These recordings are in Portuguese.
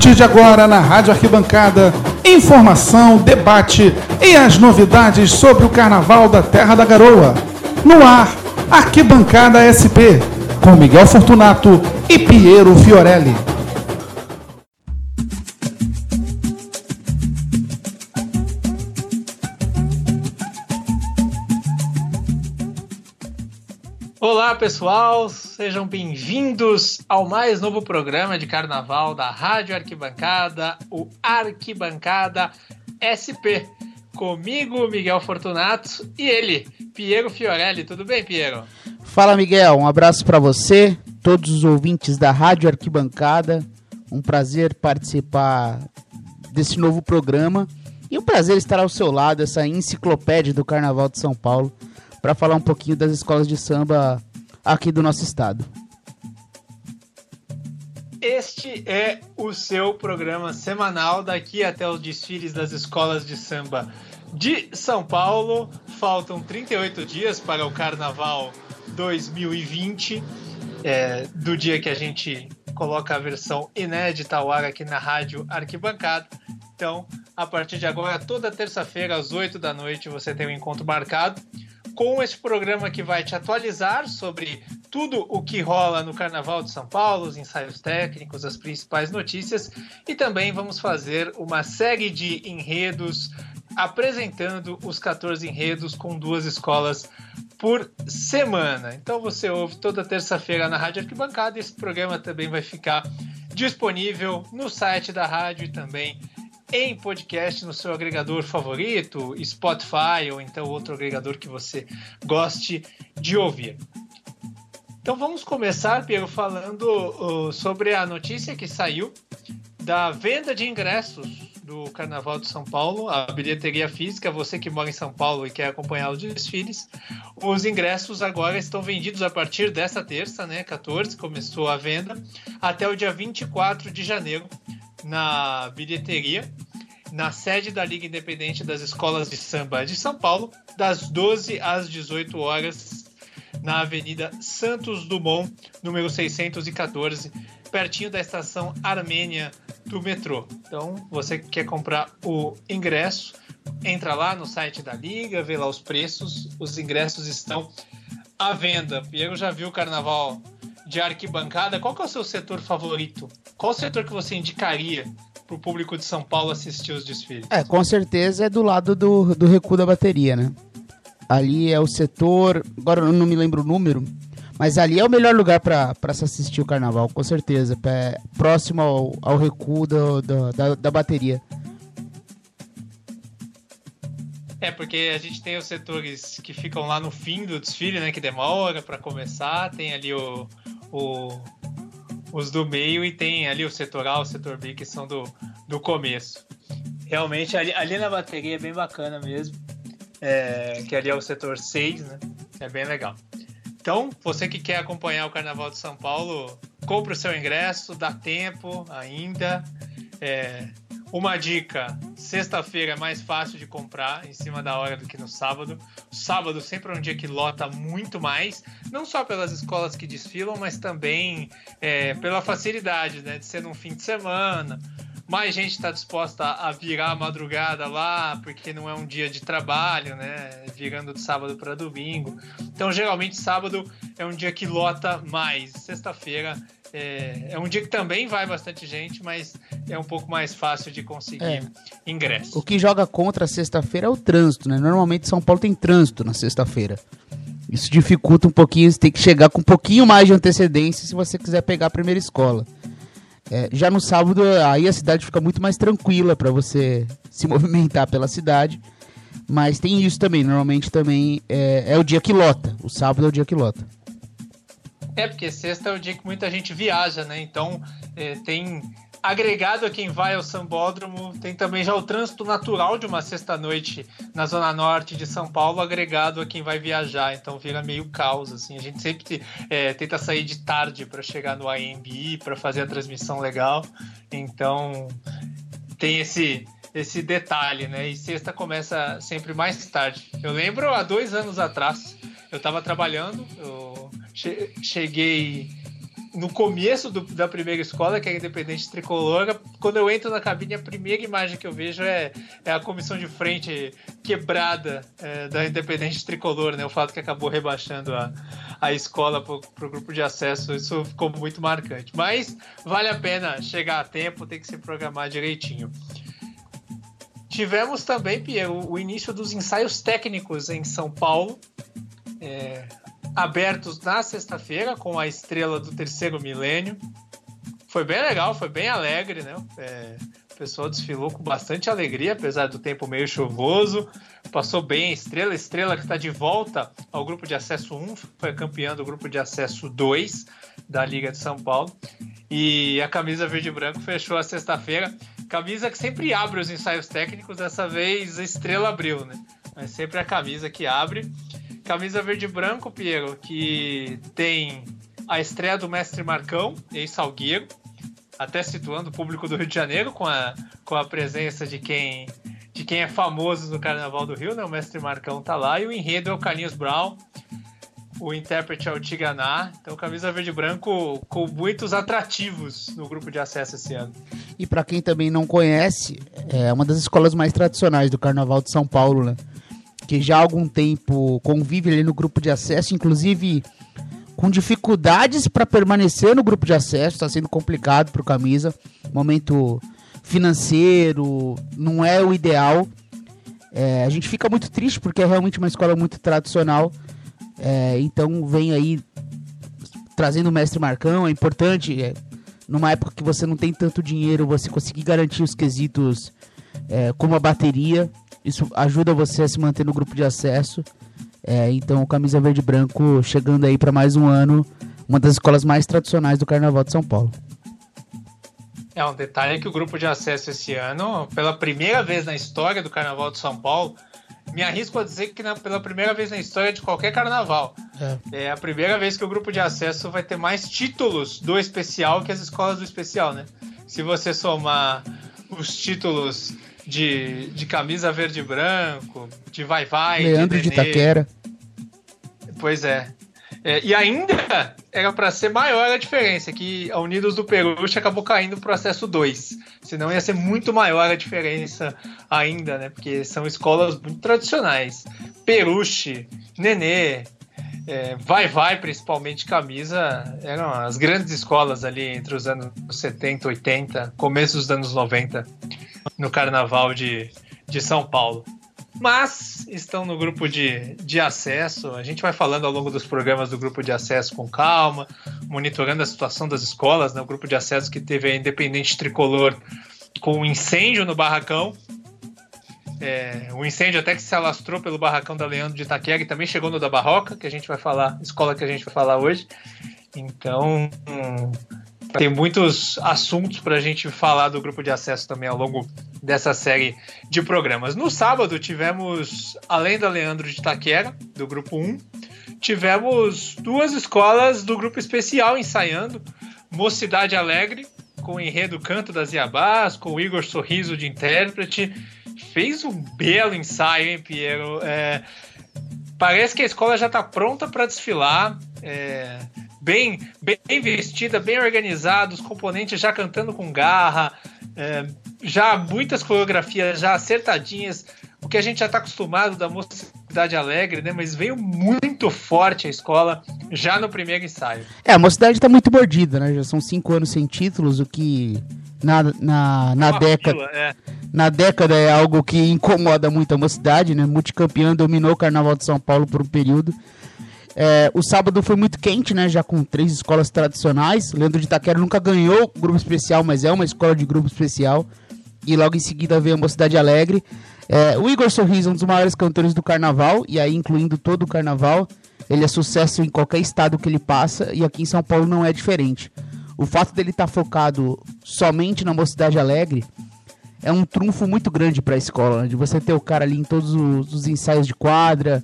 partir de agora na Rádio Arquibancada, informação, debate e as novidades sobre o Carnaval da Terra da Garoa. No ar, Arquibancada SP, com Miguel Fortunato e Piero Fiorelli. Olá, pessoal, sejam bem-vindos ao mais novo programa de carnaval da Rádio Arquibancada, o Arquibancada SP. Comigo, Miguel Fortunato, e ele, Piero Fiorelli. Tudo bem, Piero? Fala, Miguel. Um abraço para você, todos os ouvintes da Rádio Arquibancada. Um prazer participar desse novo programa e um prazer estar ao seu lado, essa enciclopédia do Carnaval de São Paulo, para falar um pouquinho das escolas de samba aqui do nosso estado. Este é o seu programa semanal daqui até os desfiles das escolas de samba de São Paulo. Faltam 38 dias para o Carnaval 2020, é, do dia que a gente coloca a versão inédita ao ar aqui na Rádio Arquibancada. Então, a partir de agora, toda terça-feira às 8 da noite, você tem um encontro marcado com esse programa que vai te atualizar sobre tudo o que rola no Carnaval de São Paulo, os ensaios técnicos, as principais notícias e também vamos fazer uma série de enredos apresentando os 14 enredos com duas escolas por semana. Então você ouve toda terça-feira na Rádio Arquibancada esse programa também vai ficar disponível no site da rádio e também em podcast no seu agregador favorito, Spotify ou então outro agregador que você goste de ouvir. Então vamos começar, Pedro, falando uh, sobre a notícia que saiu da venda de ingressos do Carnaval de São Paulo, a bilheteria física, você que mora em São Paulo e quer acompanhar os desfiles, os ingressos agora estão vendidos a partir desta terça, né, 14, começou a venda, até o dia 24 de janeiro na bilheteria, na sede da Liga Independente das Escolas de Samba de São Paulo, das 12 às 18 horas, na Avenida Santos Dumont, número 614, pertinho da estação Armênia do metrô. Então, você que quer comprar o ingresso, entra lá no site da Liga, vê lá os preços, os ingressos estão à venda. Piero já viu o carnaval de arquibancada. Qual que é o seu setor favorito? Qual setor que você indicaria para o público de São Paulo assistir os desfiles? É, com certeza é do lado do, do recuo da bateria, né? Ali é o setor, agora eu não me lembro o número, mas ali é o melhor lugar para se assistir o carnaval, com certeza. É próximo ao, ao recuo do, do, da, da bateria. É, porque a gente tem os setores que ficam lá no fim do desfile, né? Que demora para começar. Tem ali o, o, os do meio e tem ali o setor A, o setor B, que são do, do começo. Realmente, ali, ali na bateria é bem bacana mesmo. É, que ali é o setor 6, né? É bem legal. Então, você que quer acompanhar o Carnaval de São Paulo, compre o seu ingresso, dá tempo ainda. É, uma dica: sexta-feira é mais fácil de comprar em cima da hora do que no sábado. sábado sempre é um dia que lota muito mais, não só pelas escolas que desfilam, mas também é, pela facilidade né, de ser num fim de semana. Mais gente está disposta a virar a madrugada lá, porque não é um dia de trabalho, né? Virando de sábado para domingo. Então, geralmente, sábado é um dia que lota mais. Sexta-feira é, é, um dia que também vai bastante gente, mas é um pouco mais fácil de conseguir é. ingresso. O que joga contra a sexta-feira é o trânsito, né? Normalmente São Paulo tem trânsito na sexta-feira. Isso dificulta um pouquinho, você tem que chegar com um pouquinho mais de antecedência se você quiser pegar a primeira escola. É, já no sábado, aí a cidade fica muito mais tranquila para você se movimentar pela cidade. Mas tem isso também, normalmente também é, é o dia que lota. O sábado é o dia que lota. É, porque sexta é o dia que muita gente viaja, né? Então é, tem agregado a quem vai ao Sambódromo, tem também já o trânsito natural de uma sexta-noite na Zona Norte de São Paulo, agregado a quem vai viajar, então vira meio caos, assim. A gente sempre é, tenta sair de tarde para chegar no AMB, para fazer a transmissão legal, então tem esse esse detalhe, né? E sexta começa sempre mais tarde. Eu lembro há dois anos atrás, eu estava trabalhando, eu cheguei no começo do, da primeira escola, que é a Independente Tricolor, quando eu entro na cabine, a primeira imagem que eu vejo é, é a comissão de frente quebrada é, da Independente Tricolor, né? O fato que acabou rebaixando a, a escola para o grupo de acesso, isso ficou muito marcante. Mas vale a pena chegar a tempo, tem que se programar direitinho. Tivemos também, o início dos ensaios técnicos em São Paulo. É, abertos na sexta-feira com a estrela do terceiro milênio. Foi bem legal, foi bem alegre, né? É, o pessoal desfilou com bastante alegria, apesar do tempo meio chuvoso. Passou bem a estrela, estrela que está de volta ao grupo de acesso 1, foi campeã do grupo de acesso 2 da Liga de São Paulo. E a camisa verde e branco fechou a sexta-feira. Camisa que sempre abre os ensaios técnicos, dessa vez a estrela abriu, né? Mas sempre a camisa que abre. Camisa verde e branco, Piero, que tem a estreia do Mestre Marcão, ex-Salgueiro, até situando o público do Rio de Janeiro com a, com a presença de quem, de quem é famoso no Carnaval do Rio, né? O Mestre Marcão tá lá, e o enredo é o Carlinhos Brown, o intérprete é o Tiganá. Então, camisa verde e branco com muitos atrativos no grupo de acesso esse ano. E para quem também não conhece, é uma das escolas mais tradicionais do Carnaval de São Paulo, né? Que já há algum tempo convive ali no grupo de acesso, inclusive com dificuldades para permanecer no grupo de acesso, está sendo complicado para o Camisa. Momento financeiro não é o ideal. É, a gente fica muito triste porque é realmente uma escola muito tradicional. É, então vem aí trazendo o mestre Marcão, é importante. É, numa época que você não tem tanto dinheiro, você conseguir garantir os quesitos é, como a bateria isso ajuda você a se manter no grupo de acesso. É, então, Camisa Verde e Branco chegando aí para mais um ano, uma das escolas mais tradicionais do Carnaval de São Paulo. É, um detalhe é que o grupo de acesso esse ano, pela primeira vez na história do Carnaval de São Paulo, me arrisco a dizer que na, pela primeira vez na história de qualquer carnaval. É. é. a primeira vez que o grupo de acesso vai ter mais títulos do especial que as escolas do especial, né? Se você somar os títulos de, de camisa verde e branco, de vai vai. Leandro de, de Itaquera. Pois é. é. E ainda era para ser maior a diferença, que a Unidos do Peruche acabou caindo no processo 2. Senão ia ser muito maior a diferença ainda, né? Porque são escolas muito tradicionais. Peruche, Nenê, é, Vai Vai, principalmente camisa, eram as grandes escolas ali entre os anos 70, 80, começo dos anos 90 no Carnaval de, de São Paulo. Mas estão no grupo de, de acesso. A gente vai falando ao longo dos programas do grupo de acesso com calma, monitorando a situação das escolas. Né? O grupo de acesso que teve a Independente Tricolor com um incêndio no barracão. É, o incêndio até que se alastrou pelo barracão da Leandro de Itaquera e também chegou no da Barroca, que a gente vai falar, escola que a gente vai falar hoje. Então, tem muitos assuntos para a gente falar do grupo de acesso também ao longo dessa série de programas. No sábado tivemos, além da Leandro de Taquera, do grupo 1, tivemos duas escolas do grupo especial ensaiando. Mocidade Alegre, com o enredo Canto das Iabás, com o Igor Sorriso de intérprete. Fez um belo ensaio, hein, Piero? É, parece que a escola já está pronta para desfilar. É, bem, bem vestida, bem organizada, os componentes já cantando com garra, é, já muitas coreografias já acertadinhas, o que a gente já está acostumado da Mocidade Alegre, né? Mas veio muito forte a escola já no primeiro ensaio. É, a Mocidade está muito mordida, né? Já são cinco anos sem títulos, o que na, na, na década. Fila, é. Na década é algo que incomoda muito a mocidade, né? Multicampeão dominou o Carnaval de São Paulo por um período. É, o sábado foi muito quente, né? Já com três escolas tradicionais. Leandro de Itaquera nunca ganhou grupo especial, mas é uma escola de grupo especial. E logo em seguida veio a Mocidade Alegre. É, o Igor Sorriso é um dos maiores cantores do carnaval, e aí incluindo todo o carnaval. Ele é sucesso em qualquer estado que ele passa, e aqui em São Paulo não é diferente. O fato dele estar tá focado somente na Mocidade Alegre é um trunfo muito grande para a escola, de você ter o cara ali em todos os, os ensaios de quadra,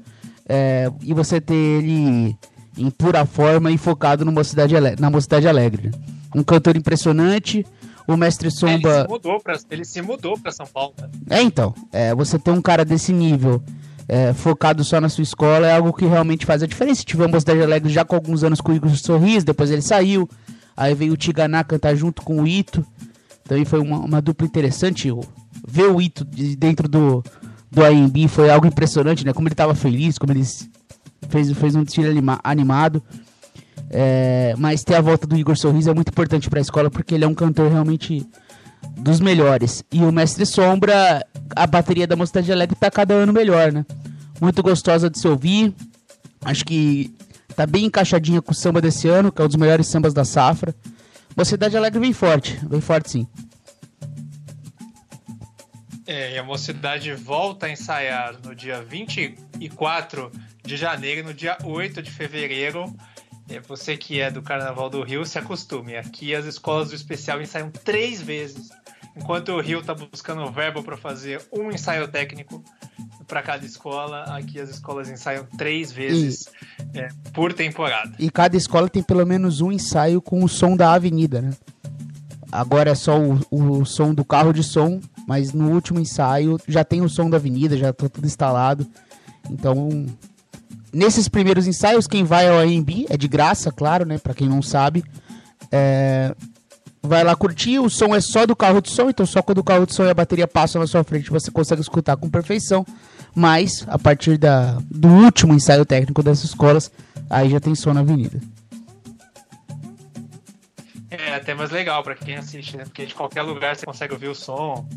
é, e você ter ele em pura forma e focado no Mocidade na Mocidade Alegre. Um cantor impressionante, o Mestre Somba... É, ele se mudou pra, ele se mudou pra São Paulo. Né? É, então. É, você ter um cara desse nível é, focado só na sua escola é algo que realmente faz a diferença. Tivemos Mocidade Alegre já com alguns anos com o Igor Sorriso, depois ele saiu. Aí veio o Tiganá cantar junto com o Ito. Também foi uma, uma dupla interessante. Ver o Ito de dentro do, do AMB foi algo impressionante, né? Como ele estava feliz, como ele fez, fez um desfile anima, animado. É, mas ter a volta do Igor Sorriso é muito importante para a escola porque ele é um cantor realmente dos melhores. E o Mestre Sombra, a bateria da Mocidade Alegre tá cada ano melhor, né? Muito gostosa de se ouvir. Acho que tá bem encaixadinha com o samba desse ano, que é um dos melhores sambas da safra. Mocidade Alegre vem forte, vem forte sim. É, e a Mocidade volta a ensaiar no dia 24 de janeiro e no dia 8 de fevereiro. É, você que é do Carnaval do Rio, se acostume. Aqui as escolas do especial ensaiam três vezes, enquanto o Rio está buscando verbo para fazer um ensaio técnico para cada escola. Aqui as escolas ensaiam três vezes é, por temporada. E cada escola tem pelo menos um ensaio com o som da avenida, né? Agora é só o, o som do carro de som, mas no último ensaio já tem o som da avenida, já tá tudo instalado. Então Nesses primeiros ensaios, quem vai ao AMB é de graça, claro, né? Pra quem não sabe. É... Vai lá curtir, o som é só do carro de som, então só quando o carro de som e a bateria passam na sua frente você consegue escutar com perfeição. Mas, a partir da, do último ensaio técnico dessas escolas, aí já tem som na avenida. É até mais legal para quem assiste, né? Porque de qualquer lugar você consegue ouvir o som.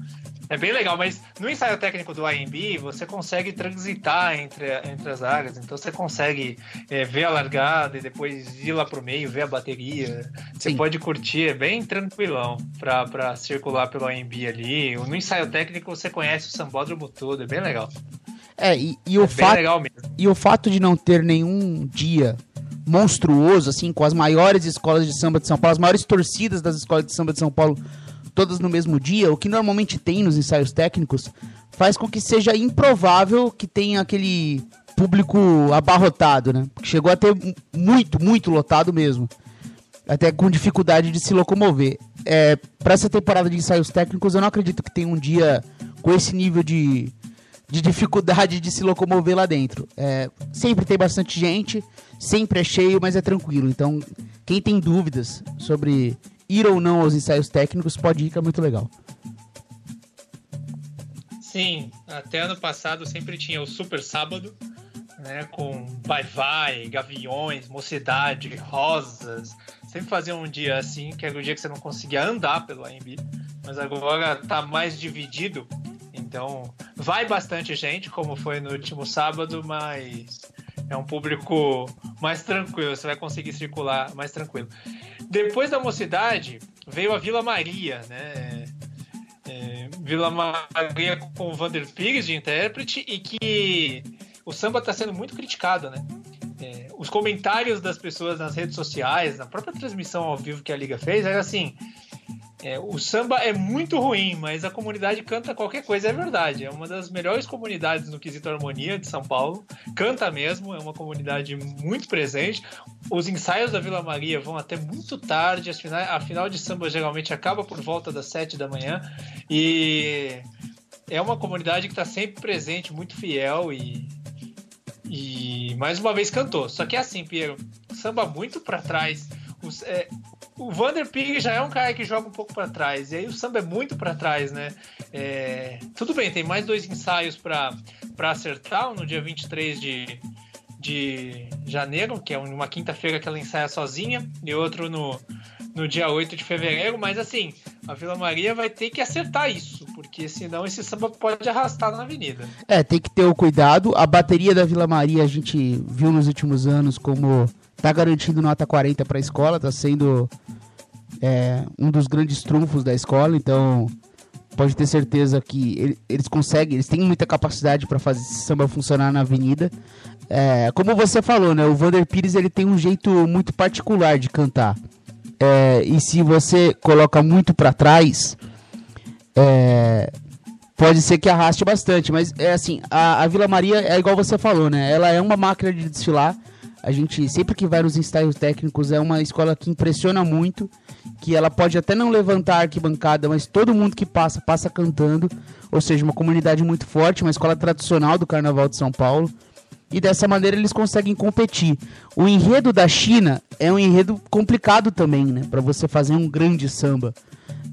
É bem legal, mas no ensaio técnico do AMB você consegue transitar entre, entre as áreas, então você consegue é, ver a largada e depois ir lá pro meio, ver a bateria. Você Sim. pode curtir, é bem tranquilão para circular pelo AMB ali. No ensaio técnico você conhece o sambódromo todo, é bem legal. É, e, e o, é fato, e o fato de não ter nenhum dia monstruoso, assim, com as maiores escolas de samba de São Paulo, as maiores torcidas das escolas de samba de São Paulo todas no mesmo dia, o que normalmente tem nos ensaios técnicos, faz com que seja improvável que tenha aquele público abarrotado, né? Chegou a ter muito, muito lotado mesmo. Até com dificuldade de se locomover. É, para essa temporada de ensaios técnicos, eu não acredito que tenha um dia com esse nível de, de dificuldade de se locomover lá dentro. É, sempre tem bastante gente, sempre é cheio, mas é tranquilo. Então, quem tem dúvidas sobre ir ou não aos ensaios técnicos, pode ir, que é muito legal. Sim, até ano passado sempre tinha o Super Sábado, né, com vai-vai, gaviões, mocidade, rosas. Sempre fazia um dia assim, que era o dia que você não conseguia andar pelo AMB, mas agora tá mais dividido. Então, vai bastante gente, como foi no último sábado, mas é um público mais tranquilo, você vai conseguir circular mais tranquilo. Depois da mocidade, veio a Vila Maria, né? É, Vila Maria com o Vander Pires de intérprete e que o samba está sendo muito criticado, né? É, os comentários das pessoas nas redes sociais, na própria transmissão ao vivo que a Liga fez, era assim: é, o samba é muito ruim, mas a comunidade canta qualquer coisa, é verdade. É uma das melhores comunidades no quesito harmonia de São Paulo. Canta mesmo, é uma comunidade muito presente. Os ensaios da Vila Maria vão até muito tarde. A final de samba geralmente acaba por volta das sete da manhã. E é uma comunidade que está sempre presente, muito fiel e, e mais uma vez cantou. Só que é assim, Piero, samba muito para trás. Os, é, o Vander Pig já é um cara que joga um pouco para trás. E aí o samba é muito para trás, né? É, tudo bem, tem mais dois ensaios para acertar, um no dia 23 de, de janeiro, que é uma quinta-feira que ela ensaia sozinha, e outro no, no dia 8 de fevereiro, mas assim, a Vila Maria vai ter que acertar isso, porque senão esse samba pode arrastar na avenida. É, tem que ter o cuidado. A bateria da Vila Maria a gente viu nos últimos anos como tá garantindo nota 40 para a escola, tá sendo é, um dos grandes trunfos da escola, então pode ter certeza que eles conseguem, eles têm muita capacidade para fazer esse samba funcionar na avenida. É, como você falou, né, o Vander Pires ele tem um jeito muito particular de cantar. É, e se você coloca muito para trás, é, pode ser que arraste bastante. Mas é assim, a, a Vila Maria é igual você falou, né? Ela é uma máquina de desfilar a gente, sempre que vai nos ensaios técnicos, é uma escola que impressiona muito, que ela pode até não levantar a arquibancada, mas todo mundo que passa, passa cantando. Ou seja, uma comunidade muito forte, uma escola tradicional do Carnaval de São Paulo. e dessa maneira eles conseguem competir. O enredo da China é um enredo complicado também, né? Para você fazer um grande samba.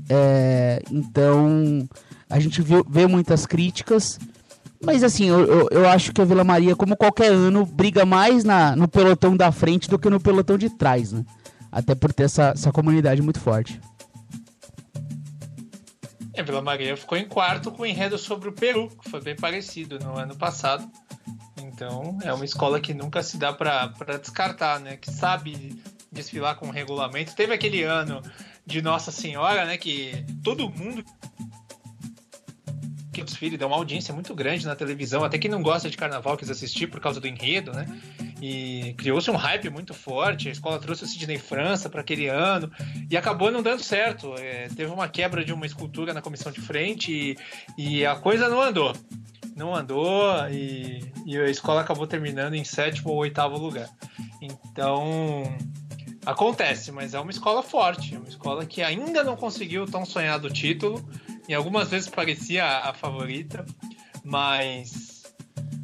É, então a gente vê, vê, muitas críticas, mas assim, eu, eu, eu, acho que a Vila Maria, como qualquer ano, briga mais na, no pelotão da frente do que no pelotão de trás, né? Até por ter essa, essa comunidade muito forte. A Vila Maria ficou em quarto com o enredo sobre o Peru, que foi bem parecido no ano passado. Então, é uma escola que nunca se dá para descartar, né? Que sabe desfilar com regulamento. Teve aquele ano de Nossa Senhora, né? Que todo mundo que desfile deu uma audiência muito grande na televisão. Até quem não gosta de carnaval quis assistir por causa do enredo, né? E criou-se um hype muito forte. A escola trouxe o Sidney França para aquele ano e acabou não dando certo. É, teve uma quebra de uma escultura na comissão de frente e, e a coisa não andou não andou e, e, a escola acabou terminando em sétimo ou oitavo lugar. Então acontece, mas é uma escola forte, é uma escola que ainda não conseguiu o tão sonhado título e algumas vezes parecia a favorita, mas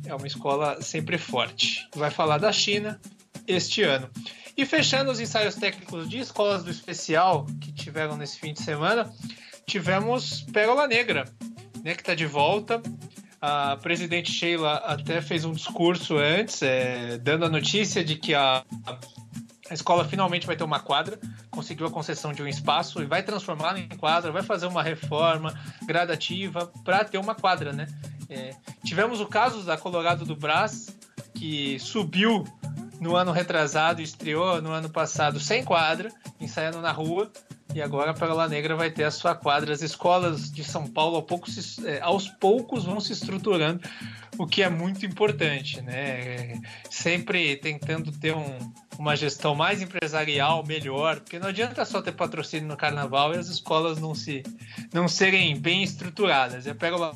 é uma escola sempre forte. Vai falar da China este ano. E fechando os ensaios técnicos de escolas do especial que tiveram nesse fim de semana, tivemos Pérola Negra, né, que está de volta. A presidente Sheila até fez um discurso antes, é, dando a notícia de que a, a escola finalmente vai ter uma quadra, conseguiu a concessão de um espaço e vai transformá-la em quadra, vai fazer uma reforma gradativa para ter uma quadra, né? É, tivemos o caso da Colorado do Brás, que subiu no ano retrasado estreou no ano passado sem quadra, ensaiando na rua, e agora a Pérola Negra vai ter a sua quadra. As escolas de São Paulo ao pouco se, é, aos poucos vão se estruturando, o que é muito importante, né? Sempre tentando ter um, uma gestão mais empresarial, melhor, porque não adianta só ter patrocínio no carnaval e as escolas não se não serem bem estruturadas. A Pérola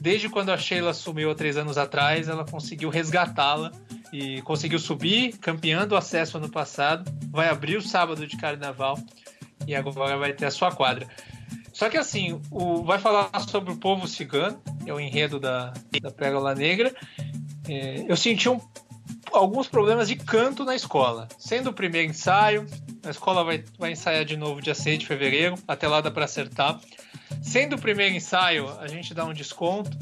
Desde quando a Sheila assumiu há três anos atrás, ela conseguiu resgatá-la e conseguiu subir, campeando o acesso ano passado. Vai abrir o sábado de carnaval e agora vai ter a sua quadra. Só que assim, o, vai falar sobre o povo cigano, é o enredo da, da Pérola Negra. É, eu senti um, alguns problemas de canto na escola. Sendo o primeiro ensaio, a escola vai, vai ensaiar de novo dia 6 de fevereiro, até lá dá para acertar. Sendo o primeiro ensaio, a gente dá um desconto.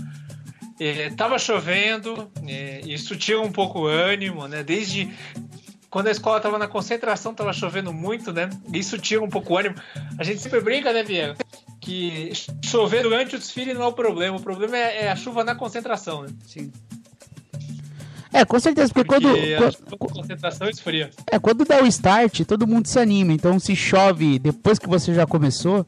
É, tava chovendo, é, isso tira um pouco o ânimo, né? Desde quando a escola tava na concentração, tava chovendo muito, né? Isso tira um pouco o ânimo. A gente sempre brinca, né, Vieira? Que chover durante o desfile não é o problema, o problema é, é a chuva na concentração, né? Sim. É, com certeza, porque, porque quando. quando concentração esfria. É, quando dá o start, todo mundo se anima. Então, se chove depois que você já começou,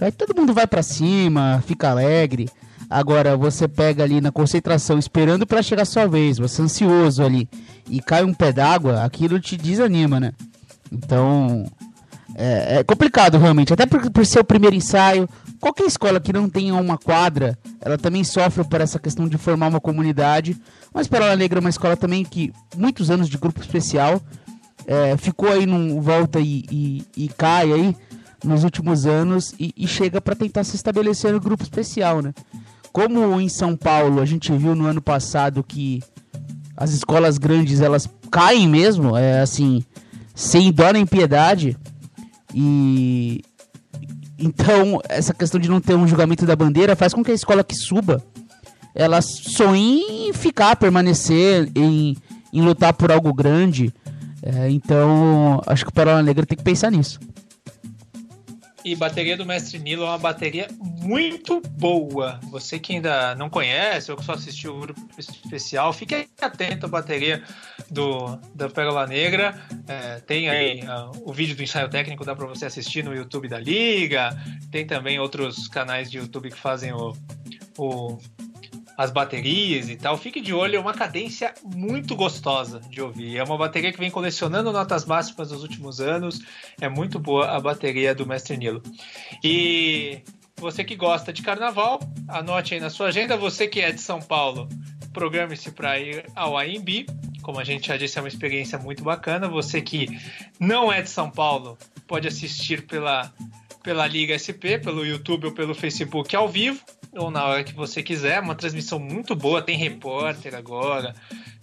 aí todo mundo vai para cima, fica alegre. Agora, você pega ali na concentração, esperando para chegar sua vez, você ansioso ali, e cai um pé d'água, aquilo te desanima, né? Então, é, é complicado realmente. Até por, por ser o primeiro ensaio, qualquer escola que não tenha uma quadra, ela também sofre por essa questão de formar uma comunidade. Mas Perola Negra é uma escola também que, muitos anos de grupo especial, é, ficou aí num volta e, e, e, cai aí nos últimos anos e, e chega para tentar se estabelecer no grupo especial, né? Como em São Paulo a gente viu no ano passado que as escolas grandes elas caem mesmo, é assim, sem dó nem piedade. E então essa questão de não ter um julgamento da bandeira faz com que a escola que suba ela sonhe em ficar, permanecer, em, em lutar por algo grande. É, então acho que o Perola Negra tem que pensar nisso. E bateria do Mestre Nilo é uma bateria muito boa. Você que ainda não conhece ou que só assistiu o grupo especial, fique atento à bateria do, da Pérola Negra. É, tem aí uh, o vídeo do ensaio técnico, dá para você assistir no YouTube da Liga. Tem também outros canais de YouTube que fazem o, o as baterias e tal. Fique de olho, é uma cadência muito gostosa de ouvir. É uma bateria que vem colecionando notas máximas nos últimos anos. É muito boa a bateria do Mestre Nilo. E você que gosta de carnaval, anote aí na sua agenda. Você que é de São Paulo, programe-se para ir ao AMB. Como a gente já disse, é uma experiência muito bacana. Você que não é de São Paulo, pode assistir pela, pela Liga SP, pelo YouTube ou pelo Facebook ao vivo ou na hora que você quiser. Uma transmissão muito boa, tem repórter agora.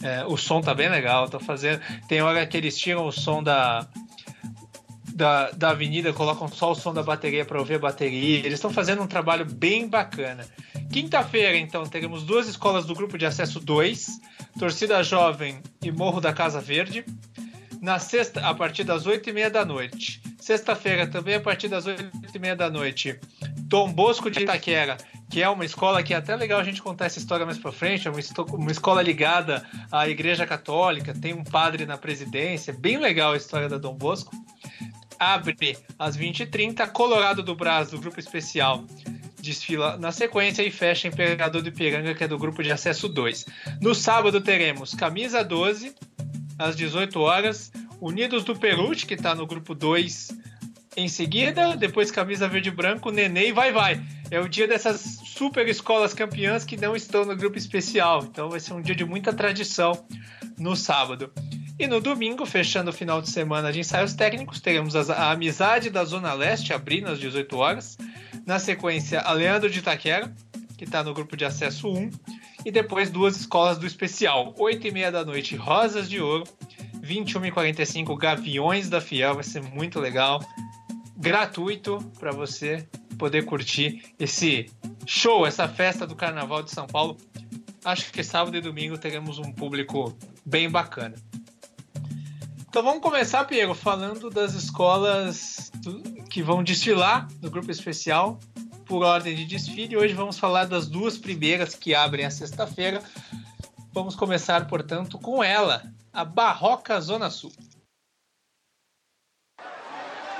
É, o som tá bem legal, tô fazendo. Tem hora que eles tiram o som da, da, da avenida, colocam só o som da bateria para ouvir a bateria. Eles estão fazendo um trabalho bem bacana. Quinta-feira, então, teremos duas escolas do grupo de acesso 2, Torcida Jovem e Morro da Casa Verde. Na sexta, a partir das 8 e meia da noite. Sexta-feira, também a partir das 8 e meia da noite, Dom Bosco de Itaquera, que é uma escola que é até legal a gente contar essa história mais para frente, é uma, uma, escola ligada à Igreja Católica, tem um padre na presidência, bem legal a história da Dom Bosco. Abre às 20h30, Colorado do Brás, do grupo especial, desfila na sequência e fecha Imperador do Ipiranga, que é do grupo de acesso 2. No sábado teremos Camisa 12, às 18 horas. Unidos do Peruche, que está no grupo 2 em seguida. Depois Camisa Verde e Branco, Nenê e Vai Vai. É o dia dessas super escolas campeãs que não estão no grupo especial. Então vai ser um dia de muita tradição no sábado. E no domingo, fechando o final de semana de ensaios técnicos, teremos a Amizade da Zona Leste abrindo às 18 horas. Na sequência, a Leandro de Itaquera, que está no grupo de acesso 1 e depois duas escolas do especial. 8 e meia da noite, Rosas de Ouro. 21 e 45 Gaviões da Fiel. Vai ser muito legal. Gratuito para você poder curtir esse show, essa festa do Carnaval de São Paulo. Acho que sábado e domingo teremos um público bem bacana. Então vamos começar, Piero, falando das escolas que vão desfilar no grupo especial por ordem de desfile. Hoje vamos falar das duas primeiras que abrem a sexta-feira. Vamos começar, portanto, com ela, a Barroca Zona Sul.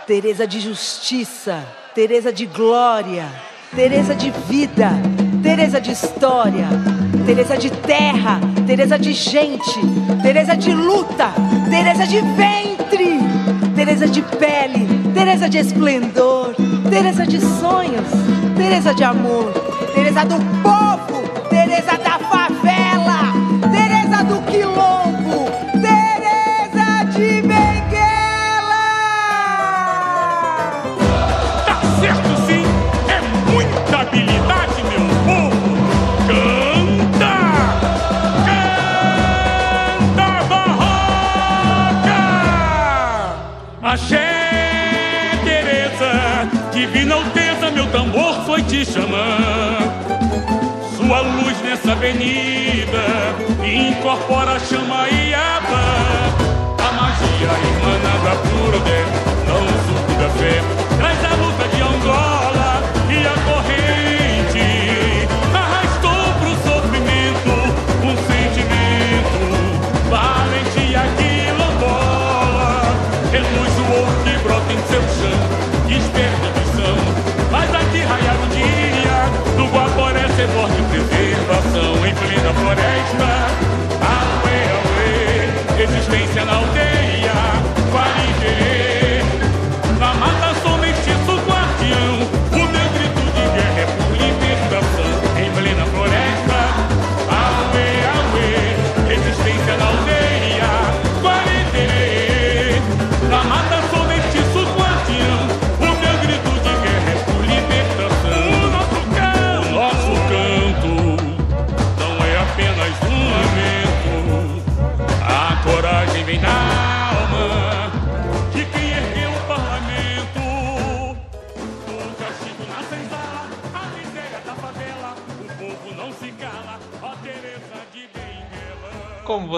Teresa de justiça, Teresa de glória, Teresa de vida, Teresa de história, Teresa de terra, Teresa de gente, Teresa de luta, Teresa de ventre, Teresa de pele, Teresa de esplendor, Teresa de sonhos, Teresa de amor, Teresa do povo, Teresa da favela, Teresa do quilombo, tambor foi te chamar. Sua luz nessa avenida incorpora a chama e a magia emanada por dentro, não suco da fé, floresta, auê, existência na aldeia,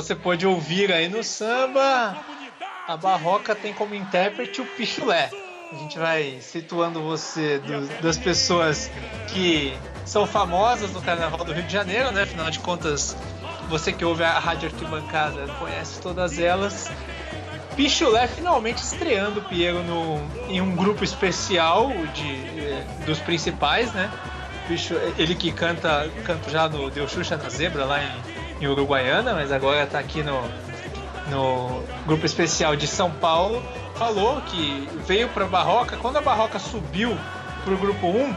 você pôde ouvir aí no samba, a Barroca tem como intérprete o Pichulé. A gente vai situando você do- das pessoas que são famosas no Carnaval do Rio de Janeiro, né? Afinal de contas, você que ouve a Rádio Arquibancada conhece todas elas. Pichulé finalmente estreando o Piero no, em um grupo especial de, eh, dos principais, né? Ele que canta, canta já no Deu Xuxa na Zebra lá em, em Uruguaiana, mas agora tá aqui no, no grupo especial de São Paulo, falou que veio para Barroca. Quando a Barroca subiu pro grupo 1,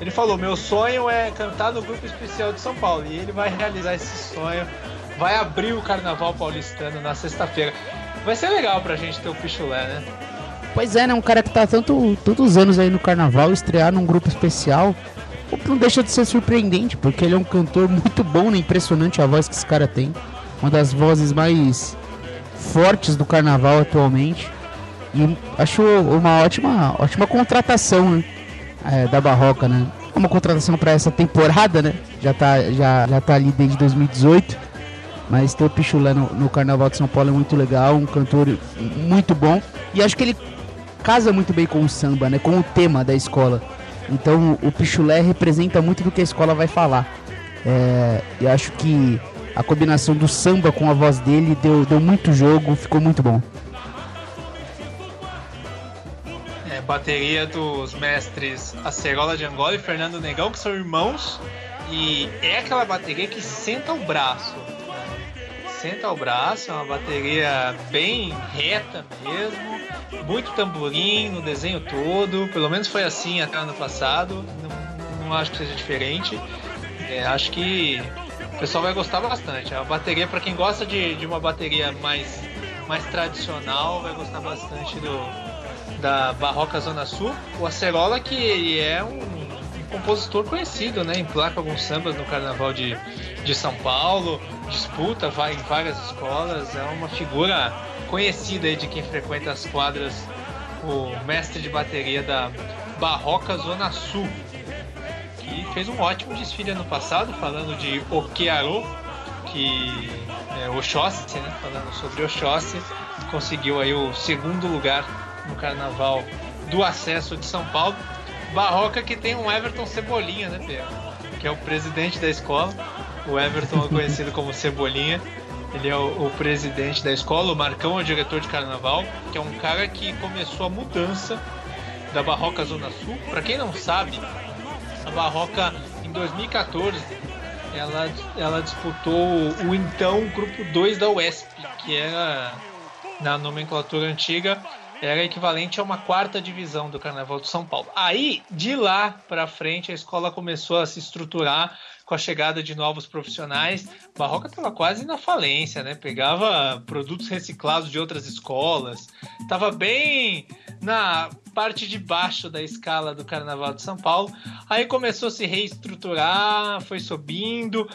ele falou: Meu sonho é cantar no grupo especial de São Paulo. E ele vai realizar esse sonho, vai abrir o carnaval paulistano na sexta-feira. Vai ser legal pra gente ter o Pichulé, né? Pois é, né? Um cara que tá tanto, tantos anos aí no carnaval, estrear num grupo especial. O que não deixa de ser surpreendente, porque ele é um cantor muito bom, né? Impressionante a voz que esse cara tem. Uma das vozes mais fortes do carnaval atualmente. E acho uma ótima, ótima contratação né? é, da Barroca, né? Uma contratação para essa temporada, né? Já tá, já, já tá ali desde 2018. Mas ter o Pichulé no, no Carnaval de São Paulo é muito legal, um cantor muito bom. E acho que ele casa muito bem com o samba, né? Com o tema da escola. Então o Pichulé representa muito do que a escola vai falar. É, eu acho que a combinação do samba com a voz dele deu, deu muito jogo, ficou muito bom. É, bateria dos mestres Acerola de Angola e Fernando Negão, que são irmãos, e é aquela bateria que senta o braço. Né? Senta o braço, é uma bateria bem reta mesmo, muito tamborim no desenho todo, pelo menos foi assim até ano passado, não, não acho que seja diferente. É, acho que o pessoal vai gostar bastante. A bateria, para quem gosta de, de uma bateria mais, mais tradicional, vai gostar bastante do, da Barroca Zona Sul. O Acerola, que é um, um compositor conhecido, né? Emplaca alguns sambas no Carnaval de, de São Paulo, disputa vai em várias escolas, é uma figura conhecida de quem frequenta as quadras, o mestre de bateria da Barroca Zona Sul que fez um ótimo desfile ano passado, falando de Okearo, que é Oxóssi, né? Falando sobre Oxóssi, conseguiu aí o segundo lugar no carnaval do acesso de São Paulo. Barroca que tem um Everton Cebolinha, né, Pedro? Que é o presidente da escola. O Everton é conhecido como Cebolinha. Ele é o, o, presidente da escola, o Marcão é o diretor de carnaval, que é um cara que começou a mudança da Barroca Zona Sul. Para quem não sabe, a Barroca em 2014 ela, ela disputou o então grupo 2 da UESP, que era na nomenclatura antiga era equivalente a uma quarta divisão do Carnaval de São Paulo. Aí, de lá para frente, a escola começou a se estruturar com a chegada de novos profissionais. Barroca estava quase na falência, né? Pegava produtos reciclados de outras escolas, estava bem na parte de baixo da escala do Carnaval de São Paulo. Aí começou a se reestruturar, foi subindo,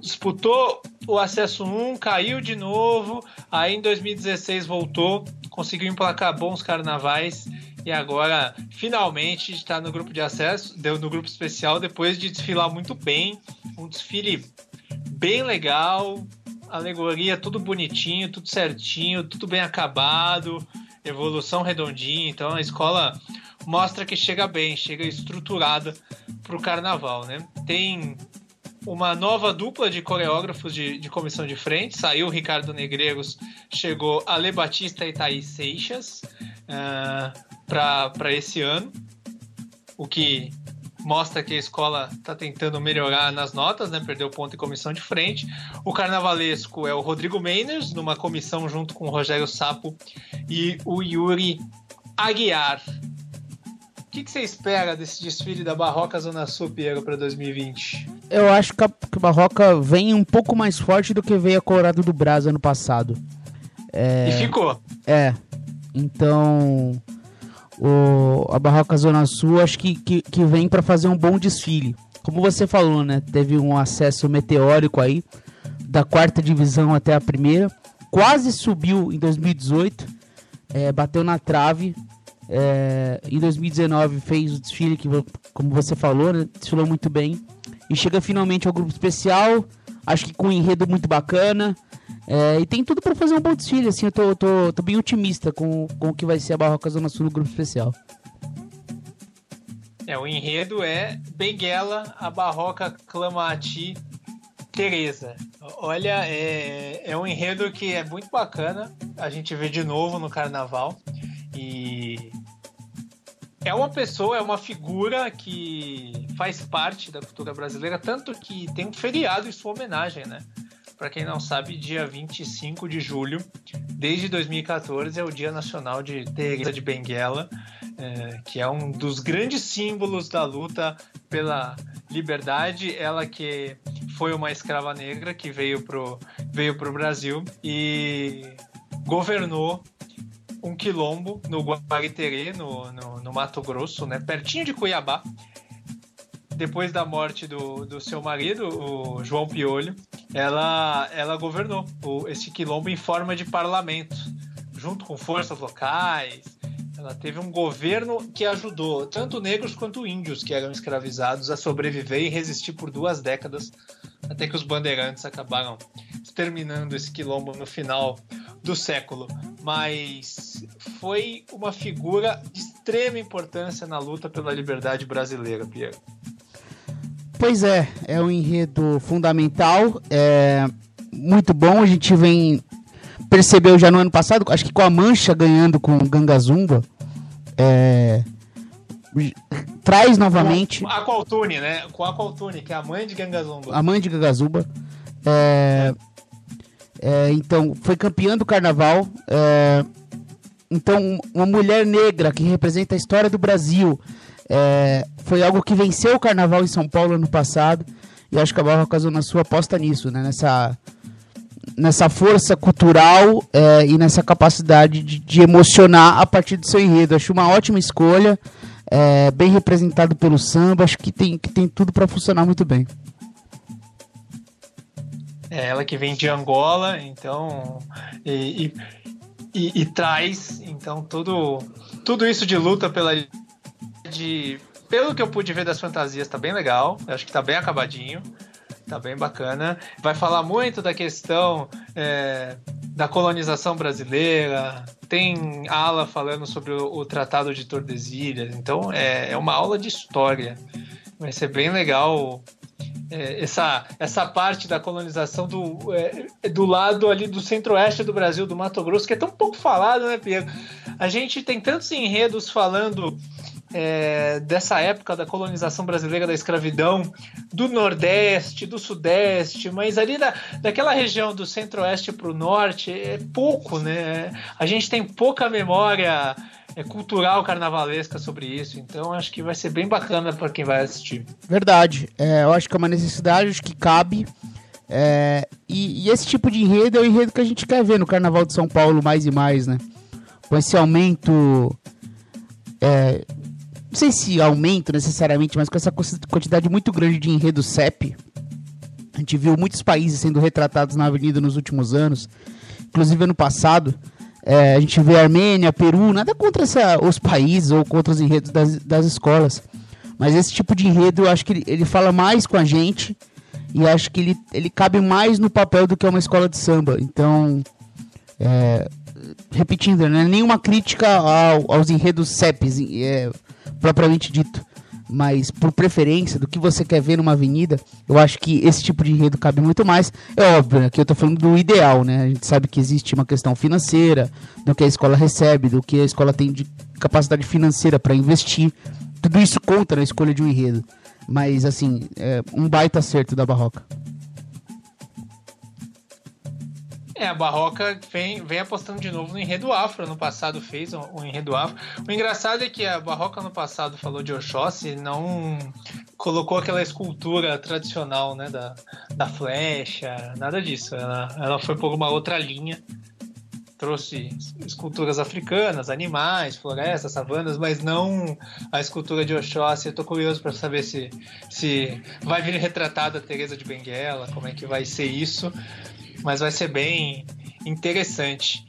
disputou o acesso 1, caiu de novo. Aí em 2016 voltou, conseguiu emplacar bons carnavais e agora finalmente está no grupo de acesso, deu no grupo especial depois de desfilar muito bem, um desfile bem legal, alegoria tudo bonitinho, tudo certinho, tudo bem acabado evolução redondinha. Então a escola mostra que chega bem, chega estruturada para o carnaval, né? Tem uma nova dupla de coreógrafos de, de comissão de frente. Saiu Ricardo Negreiros, chegou Ale Batista e Thaís Seixas uh, para esse ano. O que mostra que a escola está tentando melhorar nas notas, né? Perdeu ponto em comissão de frente. O carnavalesco é o Rodrigo Meiners, numa comissão junto com o Rogério Sapo e o Yuri Aguiar. O que, que você espera desse desfile da Barroca Zona Sul, Piero, para 2020? Eu acho que a, que a Barroca vem um pouco mais forte do que veio a Colorado do Brás ano passado. É... E ficou. É. Então, o, a Barroca Zona Sul acho que, que, que vem para fazer um bom desfile. Como você falou, né? Teve um acesso meteórico aí, da quarta divisão até a primeira. Quase subiu em 2018, é, bateu na trave. É, em 2019 fez o desfile que, como você falou, né, desfilou muito bem. E chega finalmente ao grupo especial, acho que com um enredo muito bacana. É, e tem tudo para fazer um bom desfile, assim, eu tô, tô, tô, bem otimista com, com o que vai ser a Barroca Zona Sul no grupo especial. É, o enredo é Benguela, a Barroca clama a ti, Tereza. Olha, é, é um enredo que é muito bacana, a gente vê de novo no carnaval. E é uma pessoa, é uma figura que faz parte da cultura brasileira, tanto que tem um feriado em sua homenagem, né? Para quem não sabe, dia 25 de julho, desde 2014, é o Dia Nacional de Teresa de Benguela, é, que é um dos grandes símbolos da luta pela liberdade. Ela que foi uma escrava negra que veio pro, veio pro Brasil e governou um quilombo no Guariterê, no, no, no Mato Grosso, né, pertinho de Cuiabá, depois da morte do, do seu marido, o João Piolho, ela, ela governou o, esse quilombo em forma de parlamento, junto com forças locais. Ela teve um governo que ajudou tanto negros quanto índios que eram escravizados a sobreviver e resistir por duas décadas, até que os bandeirantes acabaram exterminando esse quilombo no final do século. Mas foi uma figura de extrema importância na luta pela liberdade brasileira, Pierre. Pois é, é um enredo fundamental, é muito bom. A gente vem percebeu já no ano passado, acho que com a Mancha ganhando com o Gangazumba, é, traz novamente. Com a Aqualtune, né? Com a Aqualtune, que é a mãe de Gangazumba. A mãe de Gangazumba. É, é, então, foi campeã do carnaval. É, então, uma mulher negra que representa a história do Brasil é, foi algo que venceu o carnaval em São Paulo ano passado. E acho que a Barroca na sua aposta nisso, né? Nessa, nessa força cultural é, e nessa capacidade de, de, emocionar a partir do seu enredo. Acho uma ótima escolha, é, bem representado pelo samba. Acho que tem, que tem tudo para funcionar muito bem. É ela que vem de Angola, então. E, e, e, e traz, então, tudo, tudo isso de luta pela de. Pelo que eu pude ver das fantasias, tá bem legal. Acho que tá bem acabadinho. Tá bem bacana. Vai falar muito da questão é, da colonização brasileira. Tem ala falando sobre o, o Tratado de Tordesilhas. Então é, é uma aula de história. Vai ser bem legal é, essa, essa parte da colonização do, é, do lado ali do centro-oeste do Brasil, do Mato Grosso, que é tão pouco falado, né, Pedro? A gente tem tantos enredos falando é, dessa época da colonização brasileira, da escravidão, do Nordeste, do Sudeste, mas ali da, daquela região do Centro-Oeste para o Norte é pouco, né? A gente tem pouca memória é, cultural carnavalesca sobre isso, então acho que vai ser bem bacana para quem vai assistir. Verdade, é, eu acho que é uma necessidade, acho que cabe. É, e, e, esse tipo de enredo é o enredo que a gente quer ver no Carnaval de São Paulo mais e mais, né? Com esse aumento é, não sei se aumento necessariamente, mas com essa quantidade muito grande de enredo CEP, a gente viu muitos países sendo retratados na avenida nos últimos anos, inclusive ano passado. É, a gente vê Armênia, Peru, nada contra essa, os países ou contra os enredos das, das escolas. Mas esse tipo de enredo eu acho que ele, ele fala mais com a gente e acho que ele, ele cabe mais no papel do que uma escola de samba. Então, é, repetindo, não é nenhuma crítica ao, aos enredos CEPs. É, propriamente dito, mas por preferência do que você quer ver numa avenida, eu acho que esse tipo de enredo cabe muito mais. É óbvio, né, que eu estou falando do ideal, né? A gente sabe que existe uma questão financeira, do que a escola recebe, do que a escola tem de capacidade financeira para investir. Tudo isso conta na escolha de um enredo. Mas, assim, é um baita acerto da Barroca. É, a Barroca vem, vem apostando de novo no enredo afro. No passado fez um, um enredo afro. O engraçado é que a Barroca no passado falou de Oxóssi não colocou aquela escultura tradicional, né, da, da flecha, nada disso. Ela, ela foi por uma outra linha. Trouxe esculturas africanas, animais, florestas, savanas, mas não a escultura de Oxóssi. Eu tô curioso para saber se, se vai vir retratada a Teresa de Benguela, como é que vai ser isso mas vai ser bem interessante.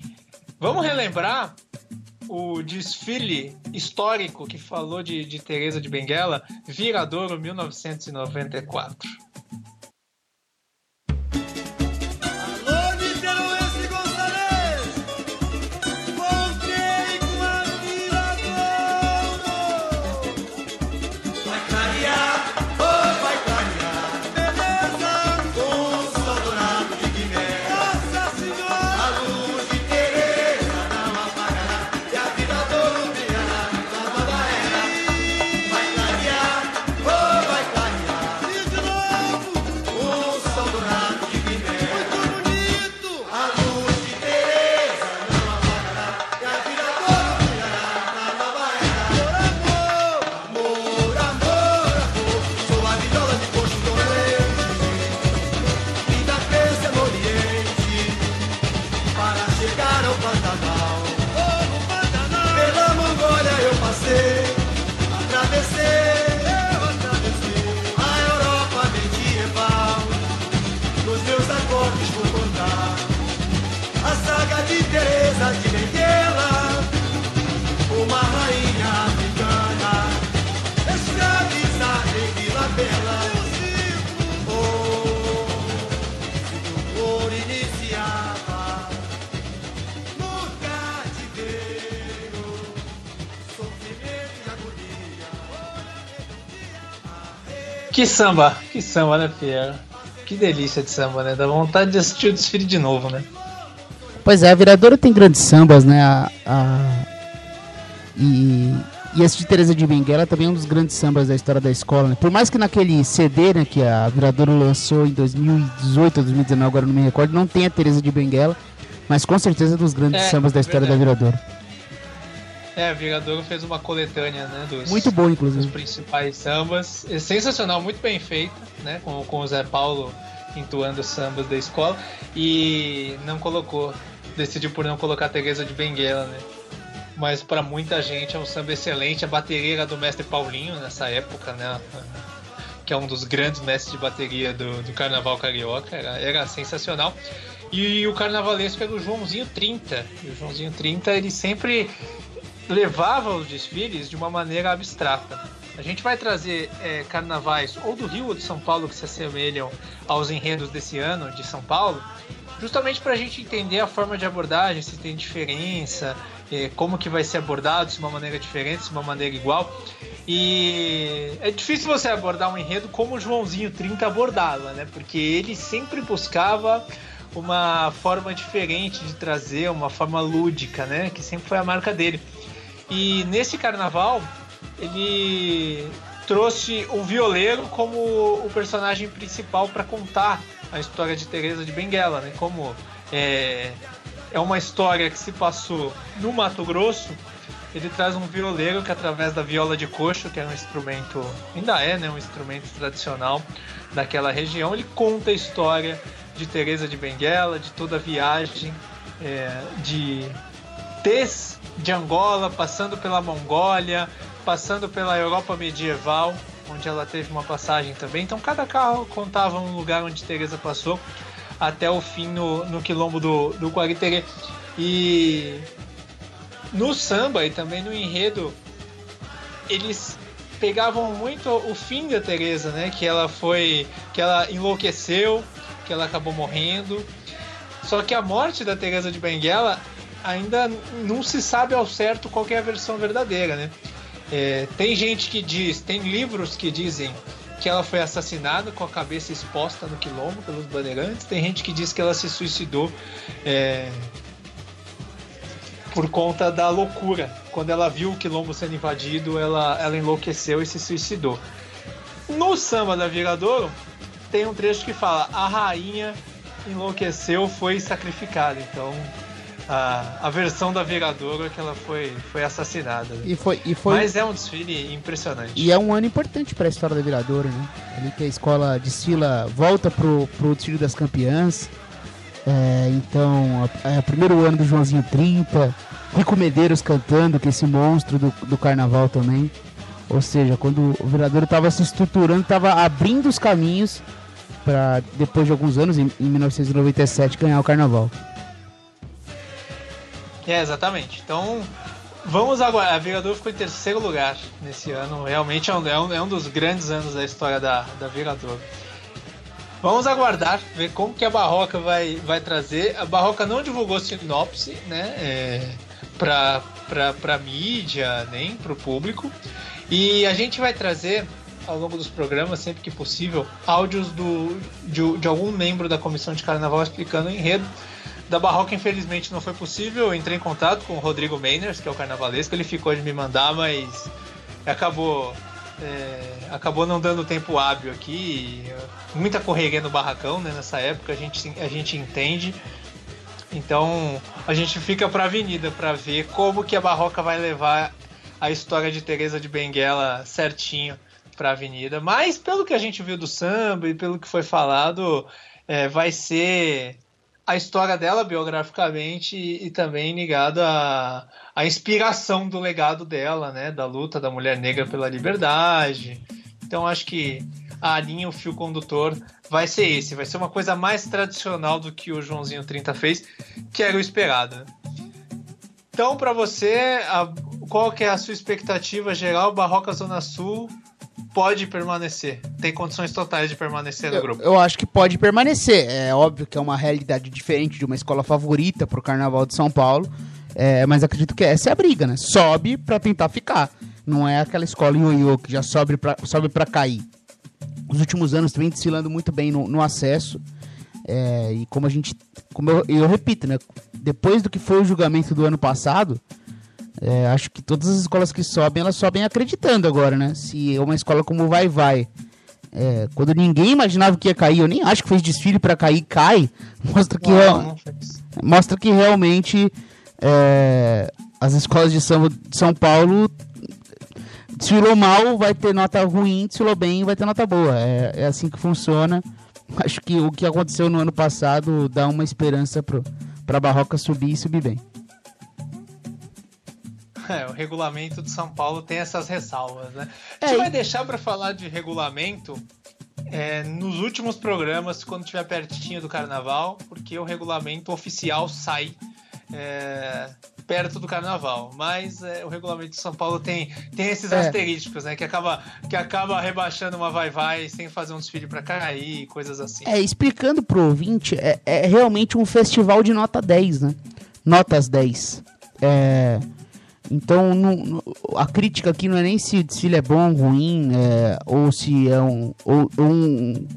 Vamos relembrar o desfile histórico que falou de, de Teresa de Benguela, Viradouro 1994. Que samba, que samba, né, Pierre? Que delícia de samba, né? Dá vontade de assistir o desfile de novo, né? Pois é, a Viradouro tem grandes sambas, né? A, a... E, e esse de Teresa de Benguela também é um dos grandes sambas da história da escola, né? Por mais que naquele CD, né, que a Viradouro lançou em 2018 ou 2019, agora não me recordo, não tem a Teresa de Benguela, mas com certeza é dos grandes É, sambas da história da Viradouro. É, a Viradouro fez uma coletânea, né? Dos, Muito bom, dos inclusive. principais sambas. É sensacional, muito bem feita, né? Com, com o Zé Paulo entoando os sambas da escola. E não colocou, decidiu por não colocar a Teresa de Benguela, né? Mas para muita gente é um samba excelente. A bateria era do mestre Paulinho nessa época, né? Que é um dos grandes mestres de bateria do, do carnaval carioca. Era, era sensacional. E o carnavalesco era o Joãozinho 30. E o Joãozinho 30 ele sempre levava os desfiles de uma maneira abstrata. A gente vai trazer é, carnavais ou do Rio ou de São Paulo que se assemelham aos enredos desse ano de São Paulo, justamente para a gente entender a forma de abordagem, se tem diferença, é, como que vai ser abordado, se de uma maneira diferente, se de uma maneira igual. E é difícil você abordar um enredo como o Joãozinho 30 abordava, né? Porque ele sempre buscava uma forma diferente de trazer, uma forma lúdica, né? Que sempre foi a marca dele. E nesse carnaval, ele trouxe um violeiro como o personagem principal para contar a história de Teresa de Benguela, né? Como é, é uma história que se passou no Mato Grosso, ele traz um violeiro que através da viola de coxo, que é um instrumento, ainda é, né, um instrumento tradicional daquela região, ele conta a história de Teresa de Benguela, de toda a viagem é, de Tez de Angola, passando pela Mongólia, passando pela Europa medieval, onde ela teve uma passagem também. Então cada carro contava um lugar onde Teresa passou até o fim no, no quilombo do, do Guariterê. E no samba e também no enredo, eles pegavam muito o fim da Teresa, né? Que ela foi, que ela enlouqueceu, que ela acabou morrendo. Só que a morte da Teresa de Benguela ainda não se sabe ao certo qual é a versão verdadeira, né? É, tem gente que diz, tem livros que dizem que ela foi assassinada com a cabeça exposta no quilombo pelos bandeirantes. Tem gente que diz que ela se suicidou é, por conta da loucura. Quando ela viu o quilombo sendo invadido, ela, ela enlouqueceu e se suicidou. No samba da Viradouro, tem um trecho que fala: a rainha enlouqueceu, foi sacrificada. Então, a, a versão da Viradouro é que ela foi, foi assassinada. E foi, e foi Mas é um desfile impressionante. E é um ano importante para a história da Viradouro, né? Ali que a escola desfila, volta pro, pro desfile das campeãs. É, então, é o primeiro ano do Joãozinho 30, Rico Medeiros cantando, que é esse monstro do, do carnaval também. Ou seja, quando o Viradouro estava se estruturando, estava abrindo os caminhos para depois de alguns anos, em, em 1997, ganhar o carnaval. É, exatamente. Então, vamos agora. A Viradouro ficou em terceiro lugar nesse ano. Realmente é um, é um, é um dos grandes anos da história da, da Viradouro. Vamos aguardar, ver como que a Barroca vai, vai trazer. A Barroca não divulgou sinopse, né? É, pra, pra, pra mídia, nem pro público. E a gente vai trazer ao longo dos programas, sempre que possível, áudios do, de, de algum membro da comissão de carnaval explicando o enredo. Da Barroca, infelizmente, não foi possível. Eu entrei em contato com o Rodrigo Meiners, que é o carnavalesco. Ele ficou de me mandar, mas acabou é, acabou não dando tempo hábil aqui. Muita correria no barracão, né? Nessa época a gente, a gente entende. Então a gente fica para a avenida para ver como que a Barroca vai levar a história de Teresa de Benguela certinho para a avenida. Mas pelo que a gente viu do samba e pelo que foi falado, é, vai ser a história dela biograficamente e, e também ligado à, à inspiração do legado dela, né? Da luta da mulher negra pela liberdade. Então acho que a linha, o fio condutor vai ser esse, vai ser uma coisa mais tradicional do que o Joãozinho 30 fez, que era o esperado. Né? Então, para você, a, qual que é a sua expectativa geral? Barroca Zona Sul pode permanecer, tem condições totais de permanecer no Eu, grupo. eu acho que pode permanecer. É óbvio que é uma realidade diferente de uma escola favorita pro Carnaval de São Paulo. É, mas acredito que essa é a briga, né? Sobe pra tentar ficar. Não é aquela escola ioiô que já sobe pra, sobe pra cair. nos últimos anos vem desfilando muito bem no, no acesso. É, e como a gente. Como eu, eu, repito, né? Depois do que foi o julgamento do ano passado, é, acho que todas as escolas que sobem, elas sobem acreditando agora, né? Se uma escola como Vai Vai. É, quando ninguém imaginava que ia cair, eu nem acho que fez desfile para cair, cai. Mostra que, não, mostra que realmente é, as escolas de São, de São Paulo desfilou mal, vai ter nota ruim, desfilou bem, vai ter nota boa. É, é assim que funciona. Acho que o que aconteceu no ano passado dá uma esperança para a Barroca subir e subir bem. É, o regulamento de São Paulo tem essas ressalvas, né? A gente é, vai deixar para falar de regulamento é, nos últimos programas, quando estiver pertinho do carnaval, porque o regulamento oficial sai é, perto do carnaval. Mas é, o regulamento de São Paulo tem, tem esses é. asterísticos, né? Que acaba, que acaba rebaixando uma vai-vai sem fazer um desfile para cair, coisas assim. É, explicando pro ouvinte, é, é realmente um festival de nota 10, né? Notas 10. É. Então, não, a crítica aqui não é nem se o desfile é bom ou ruim, é, ou se é um, ou, um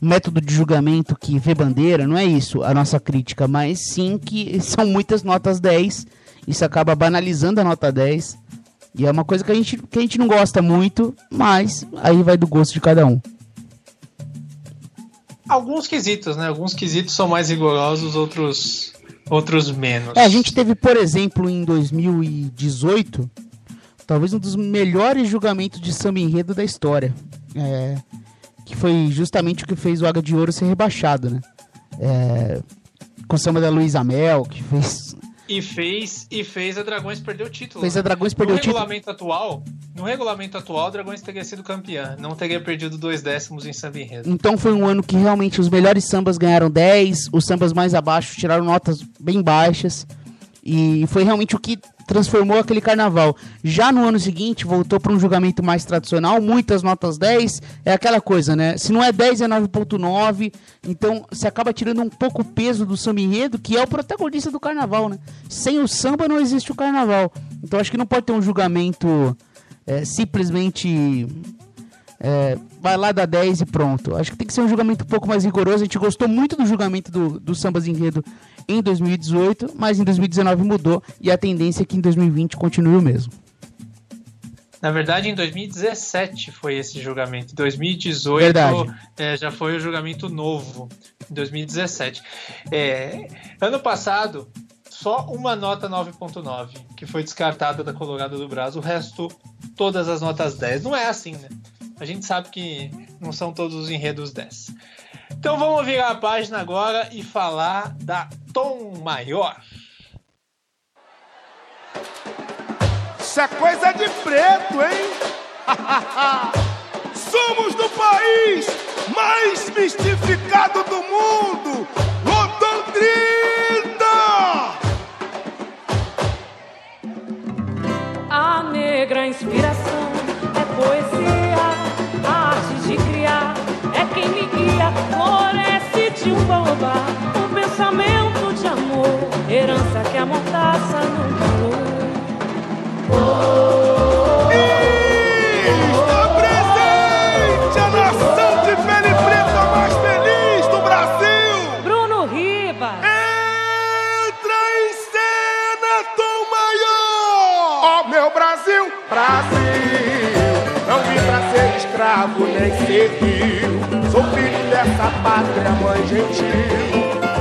método de julgamento que vê bandeira, não é isso a nossa crítica, mas sim que são muitas notas 10, isso acaba banalizando a nota 10, e é uma coisa que a gente, que a gente não gosta muito, mas aí vai do gosto de cada um. Alguns quesitos, né? Alguns quesitos são mais rigorosos, outros outros menos. É, a gente teve, por exemplo, em 2018, talvez um dos melhores julgamentos de samba enredo da história. É, que foi justamente o que fez o Águia de Ouro ser rebaixado, né? É, com o samba da Luísa Mel, que fez e fez e fez a Dragões perder o título. Fez a né? Dragões perder o título. Regulamento atual, no regulamento atual, a Dragões teria sido campeã. Não teria perdido dois décimos em samba enredo. Então foi um ano que realmente os melhores sambas ganharam 10, os sambas mais abaixo tiraram notas bem baixas. E foi realmente o que transformou aquele carnaval. Já no ano seguinte, voltou para um julgamento mais tradicional, muitas notas 10, é aquela coisa, né? Se não é 10, é 9.9, então você acaba tirando um pouco o peso do samba enredo, que é o protagonista do carnaval, né? Sem o samba não existe o carnaval. Então acho que não pode ter um julgamento é, simplesmente é, vai lá dar 10 e pronto. Acho que tem que ser um julgamento um pouco mais rigoroso. A gente gostou muito do julgamento do, do Sambas Enredo em 2018, mas em 2019 mudou e a tendência é que em 2020 continue o mesmo. Na verdade, em 2017 foi esse julgamento. Em 2018 é, já foi o julgamento novo. Em 2017. É, ano passado, só uma nota 9.9 que foi descartada da Colorado do Brasil. O resto, todas as notas 10. Não é assim, né? A gente sabe que não são todos os enredos 10. Então vamos virar a página agora e falar da Tom Maior. Isso é coisa de preto, hein? Somos do país mais mistificado do mundo, Londrina! A negra inspiração é poesia quem me floresce de um baobá, um pensamento de amor, herança que a mordaça não. Oh, escravo nem servil Sou filho dessa pátria, mãe gentil,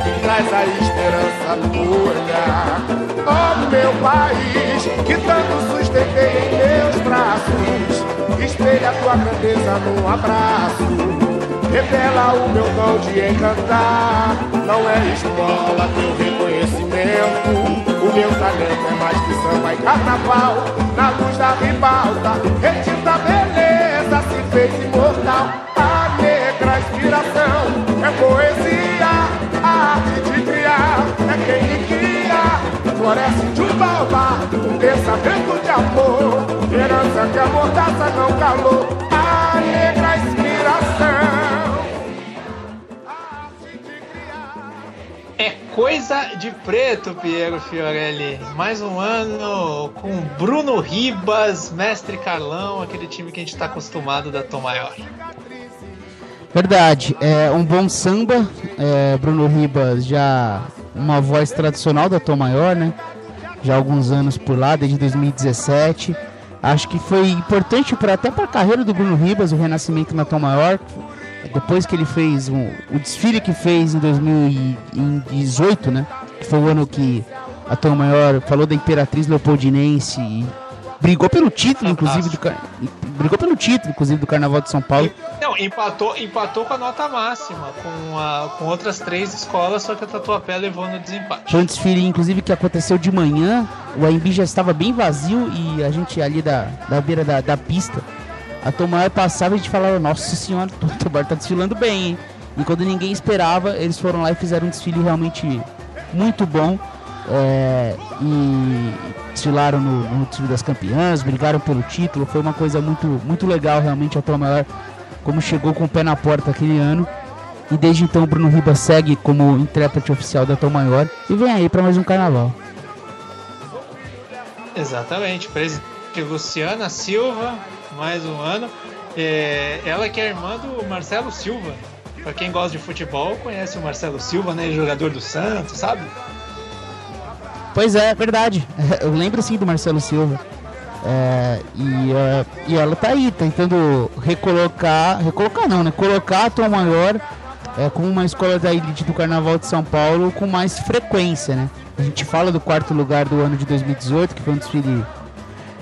que traz a esperança olhar. Oh, meu país, que tanto sustentei em meus braços, espelha tua grandeza num abraço. Revela o meu dom de encantar. Não é escola teu reconhecimento. O meu talento é mais que samba e carnaval. Na luz da ribalta, retinta beleza se fez imortal inspiração é poesia, a arte de criar é quem me guia. Floresce de um baobá, um pensamento de amor, herança que a mordaça não calou, a negra inspiração. É coisa de preto, Piero Fiorelli. Mais um ano com Bruno Ribas, Mestre Carlão, aquele time que a gente está acostumado da Tom Maior. Verdade. É um bom samba. É, Bruno Ribas já uma voz tradicional da Tom Maior, né? Já há alguns anos por lá, desde 2017. Acho que foi importante para até para a carreira do Bruno Ribas, o renascimento na Tom Maior. Depois que ele fez um, o desfile que fez em 2018, né? Que foi o ano que a Tom Maior falou da Imperatriz Leopoldinense e brigou pelo título, inclusive, do, brigou pelo título, inclusive, do Carnaval de São Paulo. Não, empatou, empatou com a nota máxima, com, a, com outras três escolas, só que a Tatuapé levou no desempate. Foi um desfile, inclusive, que aconteceu de manhã, o AMB já estava bem vazio e a gente ali da, da beira da, da pista, a Tomar passava e a gente falava, nossa senhora, o Tomar tá desfilando bem, hein? E quando ninguém esperava, eles foram lá e fizeram um desfile realmente muito bom. É, e desfilaram no, no desfile das campeãs, brigaram pelo título, foi uma coisa muito, muito legal realmente a Tom Maior, como chegou com o pé na porta aquele ano. E desde então o Bruno Ribas segue como intérprete oficial da Tom Maior e vem aí para mais um carnaval. Exatamente, presidente Luciana Silva, mais um ano. É, ela que é irmã do Marcelo Silva. Para quem gosta de futebol, conhece o Marcelo Silva, né? Jogador do Santos, sabe? Pois é, verdade. Eu lembro sim do Marcelo Silva. É, e, uh, e ela tá aí, tentando recolocar. Recolocar não, né? Colocar a Tom Maior é, como uma escola da elite do Carnaval de São Paulo com mais frequência, né? A gente fala do quarto lugar do ano de 2018, que foi um desfile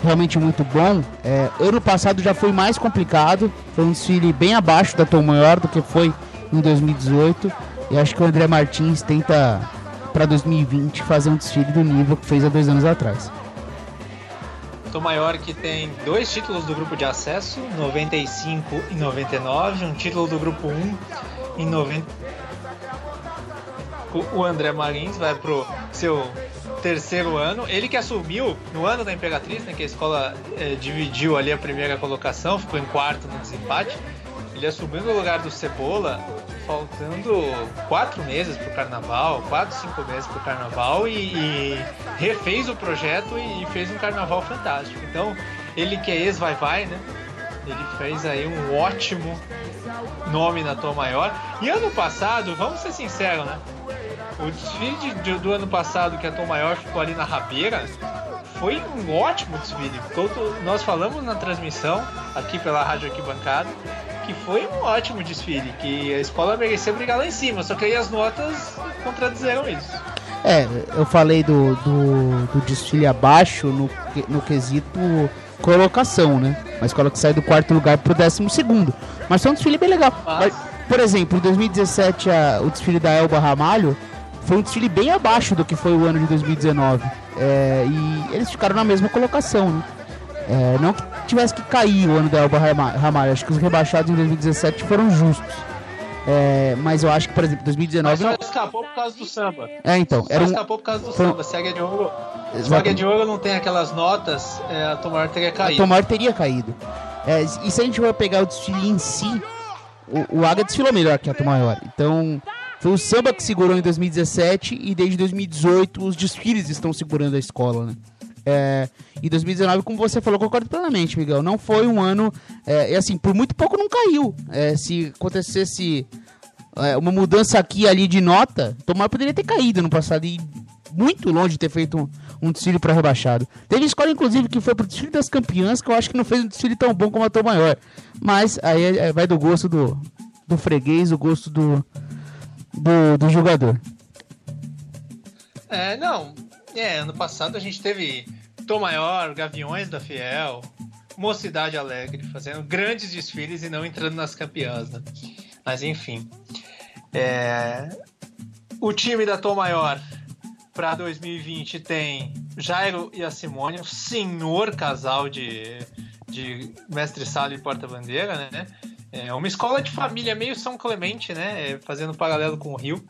realmente muito bom. É, ano passado já foi mais complicado, foi um desfile bem abaixo da Tom Maior do que foi em 2018. E acho que o André Martins tenta para 2020 fazer um desfile do nível que fez há dois anos atrás. Tom Maior que tem dois títulos do grupo de acesso, 95 e 99, um título do grupo 1 em 90. O André Marins vai pro seu terceiro ano. Ele que assumiu no ano da Imperatriz, né, que a escola é, dividiu ali a primeira colocação, ficou em quarto no desempate. Ele assumiu no lugar do Cebola, faltando quatro meses pro carnaval, quatro, cinco meses pro carnaval, e, e refez o projeto e, fez um carnaval fantástico. Então, ele que é ex-vai-vai, né? Ele fez aí um ótimo nome na Tom Maior. E ano passado, vamos ser sinceros, né? O desfile de, de, do ano passado que a Tom Maior ficou ali na rabeira foi um ótimo desfile. Todo, nós falamos na transmissão aqui pela Rádio Arquibancada que foi um ótimo desfile, que a escola merecia brigar lá em cima, só que aí as notas contradizeram isso. É, eu falei do, do, do desfile abaixo no, no quesito colocação, né? Uma escola que sai do quarto lugar pro décimo segundo. Mas foi um desfile bem legal. Mas... Por exemplo, em 2017 a, o desfile da Elba Ramalho foi um desfile bem abaixo do que foi o ano de 2019. É, e eles ficaram na mesma colocação, né? É, não que tivesse que cair o ano da Elba Ramalho. Acho que os rebaixados em 2017 foram justos. É, mas eu acho que, por exemplo, 2019. Mas só escapou por causa do samba. É, então. Era só um... escapou por causa do samba. Se a de Ouro. Se a de Ouro não tem aquelas notas, é, a Tomar teria caído. A Tomar teria caído. É, e se a gente for pegar o desfile em si, o, o Aga desfilou melhor que a Tomar. Então. Foi o samba que segurou em 2017 e desde 2018 os desfiles estão segurando a escola, né? É, em 2019, como você falou, concordo plenamente, Miguel. Não foi um ano. É, e assim, por muito pouco não caiu. É, se acontecesse é, uma mudança aqui e ali de nota, Tomar poderia ter caído no passado e muito longe de ter feito um, um desfile para rebaixado. Teve escola, inclusive, que foi pro desfile das campeãs, que eu acho que não fez um desfile tão bom como a Tom Maior. Mas aí é, é, vai do gosto do, do freguês, o gosto do, do, do jogador. É, não. É, ano passado a gente teve Tom Maior, Gaviões da Fiel, Mocidade Alegre, fazendo grandes desfiles e não entrando nas campeãs, né? Mas enfim. É... O time da Tom Maior para 2020 tem Jairo e a Simone, um senhor casal de, de mestre sala e porta-bandeira, né? É uma escola de família meio São Clemente, né? É, fazendo paralelo com o Rio.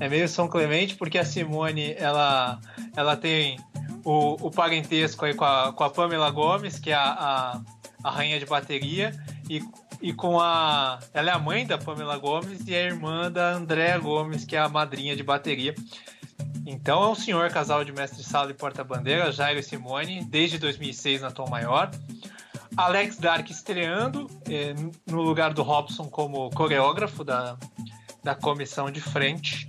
É meio São Clemente, porque a Simone ela, ela tem o, o parentesco aí com a, com a Pamela Gomes, que é a, a, a rainha de bateria, e, e com a. Ela é a mãe da Pamela Gomes e a irmã da Andréa Gomes, que é a madrinha de bateria. Então é um senhor casal de mestre sala e porta-bandeira, Jairo e Simone, desde 2006 na Tom Maior. Alex Dark estreando eh, no lugar do Robson como coreógrafo da, da comissão de frente.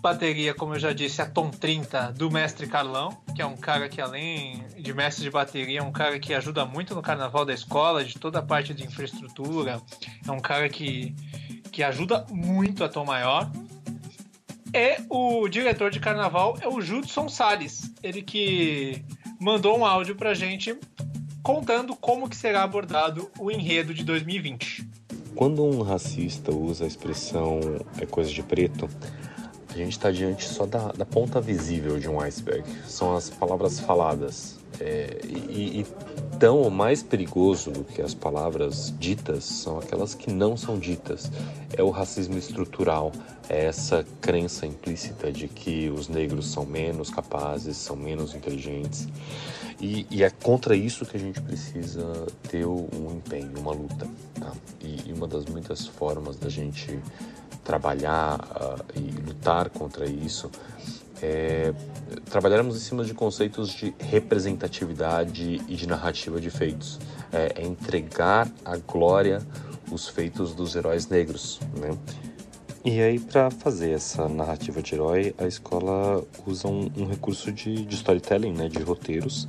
Bateria, como eu já disse, a Tom 30 do mestre Carlão, que é um cara que, além de mestre de bateria, é um cara que ajuda muito no carnaval da escola, de toda a parte de infraestrutura. É um cara que, que ajuda muito a Tom Maior. E o diretor de carnaval é o Judson Salles, ele que mandou um áudio pra gente contando como que será abordado o enredo de 2020. Quando um racista usa a expressão é coisa de preto, a gente está diante só da, da, ponta visível de um iceberg. São as palavras faladas. É, e, e tão ou mais perigoso do que as palavras ditas são aquelas que não são ditas. É o racismo estrutural, é essa crença implícita de que os negros são menos capazes, são menos inteligentes. E, e, é contra isso que a gente precisa ter um empenho, uma luta. Tá? E, e uma das muitas formas da gente trabalhar uh, e lutar contra isso é trabalharmos em cima de conceitos de representatividade e de narrativa de feitos. É, é entregar a glória os feitos dos heróis negros, né? E aí, para fazer essa narrativa de herói, a escola usa um, um recurso de, de, storytelling, né, de roteiros,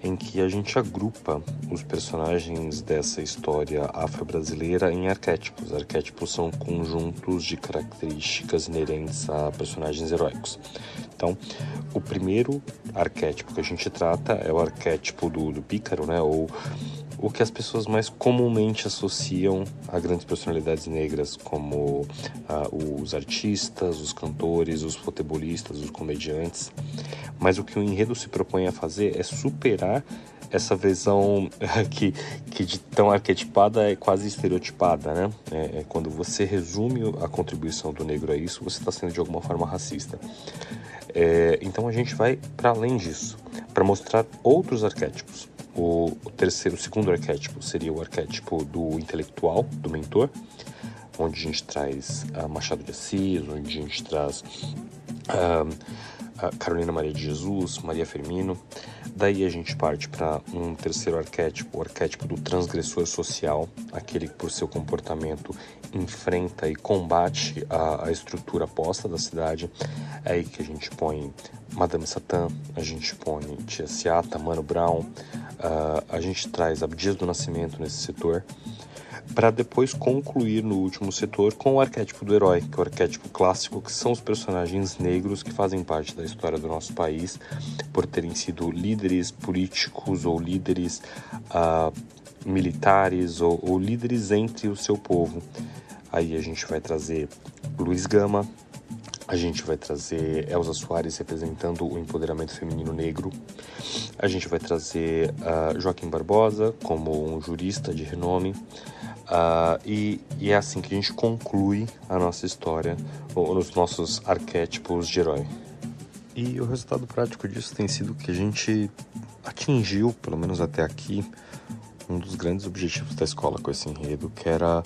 em que a gente agrupa os personagens dessa história afro-brasileira em arquétipos. Arquétipos são conjuntos de características inerentes a personagens heróicos. Então, o primeiro arquétipo que a gente trata é o arquétipo do, do pícaro, né, ou o que as pessoas mais comumente associam a grandes personalidades negras, como uh, os artistas, os cantores, os futebolistas, os comediantes. Mas o que o enredo se propõe a fazer é superar essa visão que, que de tão arquetipada é quase estereotipada, né? É, é quando você resume a contribuição do negro a isso, você está sendo de alguma forma racista. É, então a gente vai para além disso, para mostrar outros arquétipos. O, terceiro, o segundo arquétipo seria o arquétipo do intelectual, do mentor, onde a gente traz uh, Machado de Assis, onde a gente traz uh, Carolina Maria de Jesus, Maria Firmino. Daí a gente parte para um terceiro arquétipo, o arquétipo do transgressor social, aquele que por seu comportamento enfrenta e combate a, a estrutura posta da cidade. É aí que a gente põe Madame Satã, a gente põe Tia Seata, Mano Brown, uh, a gente traz Abdias do Nascimento nesse setor, para depois concluir no último setor com o arquétipo do herói, que é o arquétipo clássico, que são os personagens negros que fazem parte da história do nosso país por terem sido líderes políticos ou líderes uh, militares ou, ou líderes entre o seu povo. Aí a gente vai trazer Luiz Gama, a gente vai trazer Elza Soares representando o empoderamento feminino negro. A gente vai trazer uh, Joaquim Barbosa como um jurista de renome. Uh, e, e, é assim que a gente conclui a nossa história, ou nos nossos arquétipos de herói. E o resultado prático disso tem sido que a gente atingiu, pelo menos até aqui, um dos grandes objetivos da escola com esse enredo, que era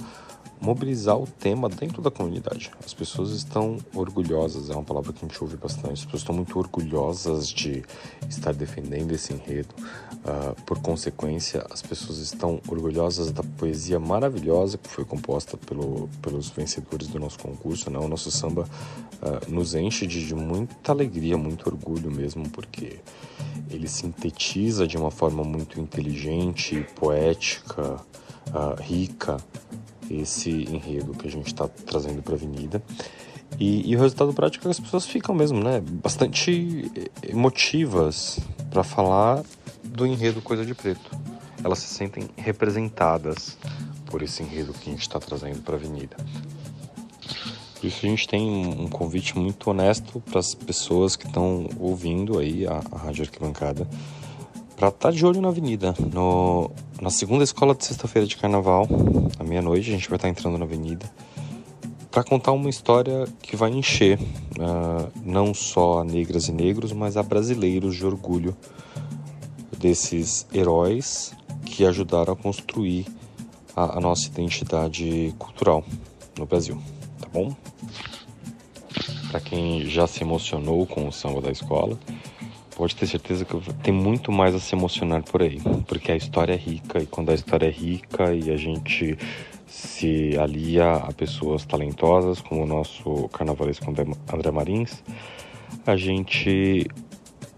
mobilizar o tema dentro da comunidade. As pessoas estão orgulhosas, é uma palavra que a gente ouve bastante, as pessoas estão muito orgulhosas de estar defendendo esse enredo. Uh, por consequência, as pessoas estão orgulhosas da poesia maravilhosa que foi composta pelo, pelos vencedores do nosso concurso. Né? O nosso samba uh, nos enche de, de muita alegria, muito orgulho mesmo, porque ele sintetiza de uma forma muito inteligente, poética, uh, rica, esse enredo que a gente está trazendo para a Avenida. E, e, o resultado prático é que as pessoas ficam mesmo, né? Bastante emotivas para falar do enredo Coisa de Preto. Elas se sentem representadas por esse enredo que a gente está trazendo para a Avenida. Por isso a gente tem um convite muito honesto para as pessoas que estão ouvindo aí a, a Rádio Arquibancada para estar tá de olho na avenida. No, na segunda escola de sexta-feira de carnaval, à meia-noite, a gente vai estar tá entrando na avenida para contar uma história que vai encher uh, não só a negras e negros, mas a brasileiros de orgulho desses heróis que ajudaram a construir a, a nossa identidade cultural no Brasil, tá bom? Para quem já se emocionou com o samba da escola, pode ter certeza que tem muito mais a se emocionar por aí, porque a história é rica e quando a história é rica e a gente se alia a pessoas talentosas como o nosso carnavalesco André Marins, a gente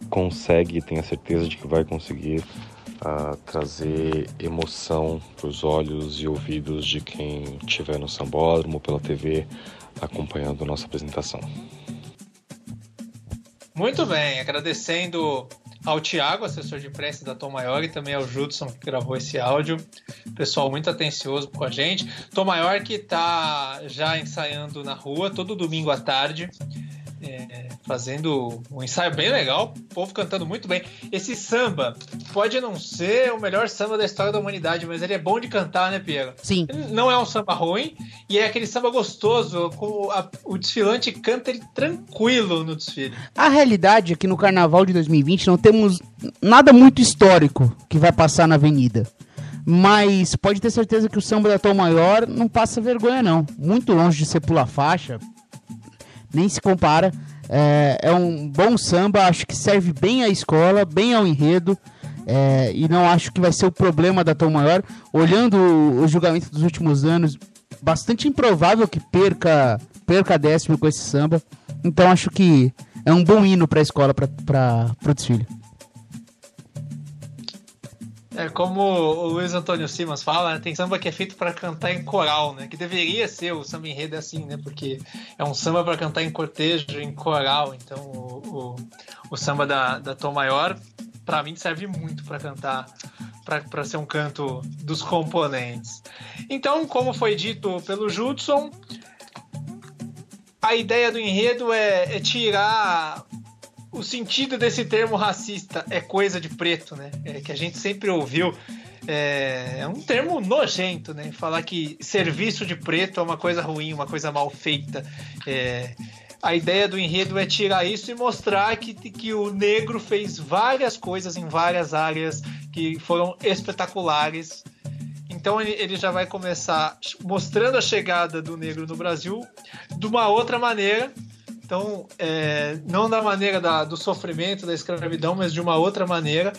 consegue, tenho a certeza de que vai conseguir uh, trazer emoção para os olhos e ouvidos de quem estiver no sambódromo, pela TV, acompanhando nossa apresentação. Muito bem, agradecendo ao Tiago, assessor de imprensa da Tom Maior, e também ao Judson, que gravou esse áudio. Pessoal muito atencioso com a gente. Tom Maior que está já ensaiando na rua todo domingo à tarde é, fazendo um ensaio bem legal, o povo cantando muito bem. Esse samba pode não ser o melhor samba da história da humanidade, mas ele é bom de cantar, né, Piero? Sim. Não é um samba ruim e é aquele samba gostoso, com a, o desfilante canta ele tranquilo no desfile. A realidade é que no carnaval de 2020 não temos nada muito histórico que vai passar na avenida. Mas pode ter certeza que o samba da Tom Maior não passa vergonha, não. Muito longe de ser pula faixa, nem se compara. É, é, um bom samba, acho que serve bem à escola, bem ao enredo. É, e não acho que vai ser o problema da Tom Maior. Olhando o, o julgamento dos últimos anos, bastante improvável que perca, perca décimo com esse samba. Então acho que é um bom hino para a escola, para o desfile. É como o Luiz Antônio Simas fala, né? tem samba que é feito para cantar em coral, né? Que deveria ser o samba enredo é assim, né? Porque é um samba para cantar em cortejo, em coral. Então o, o, o samba da, da Tom Maior, para mim, serve muito para cantar, para ser um canto dos componentes. Então, como foi dito pelo Judson, a ideia do enredo é, é tirar o sentido desse termo racista é coisa de preto, né? É, que a gente sempre ouviu. É, é, um termo nojento, né? Falar que serviço de preto é uma coisa ruim, uma coisa mal feita. É, a ideia do enredo é tirar isso e mostrar que, que o negro fez várias coisas em várias áreas que foram espetaculares. Então ele já vai começar mostrando a chegada do negro no Brasil de uma outra maneira, então, é, não da maneira da, do sofrimento, da escravidão, mas de uma outra maneira.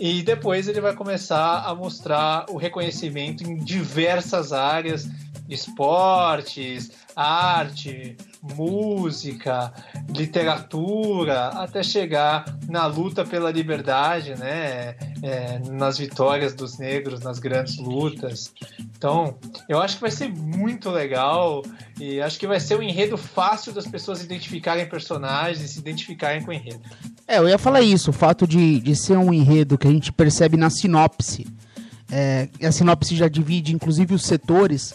E depois ele vai começar a mostrar o reconhecimento em diversas áreas, esportes, arte, música, literatura, até chegar na luta pela liberdade, né? É, nas vitórias dos negros, nas grandes lutas. Então, eu acho que vai ser muito legal e acho que vai ser um enredo fácil das pessoas identificarem personagens e se identificarem com o enredo. É, eu ia falar isso, o fato de, de ser um enredo que a gente percebe na sinopse. É, a sinopse já divide, inclusive, os setores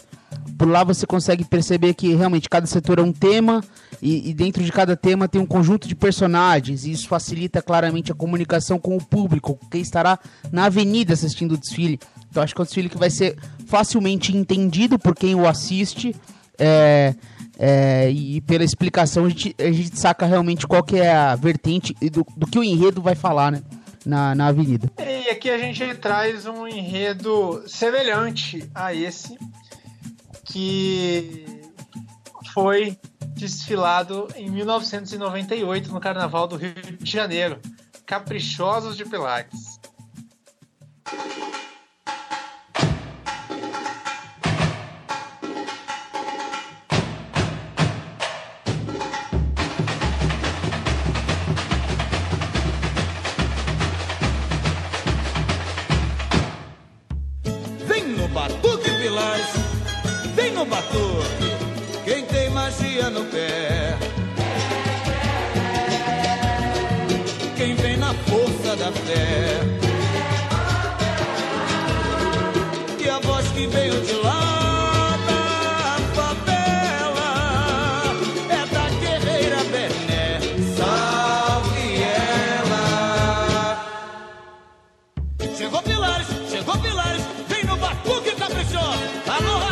por lá você consegue perceber que realmente cada setor é um tema e, e, dentro de cada tema tem um conjunto de personagens e isso facilita claramente a comunicação com o público, quem estará na avenida assistindo o desfile. Então acho que é um desfile que vai ser facilmente entendido por quem o assiste é, é, e pela explicação a gente, a gente, saca realmente qual que é a vertente do, do que o enredo vai falar, né? Na, na avenida. E aqui a gente traz um enredo semelhante a esse, que foi desfilado em 1998 no Carnaval do Rio de Janeiro, Caprichosos de Pilares. amor.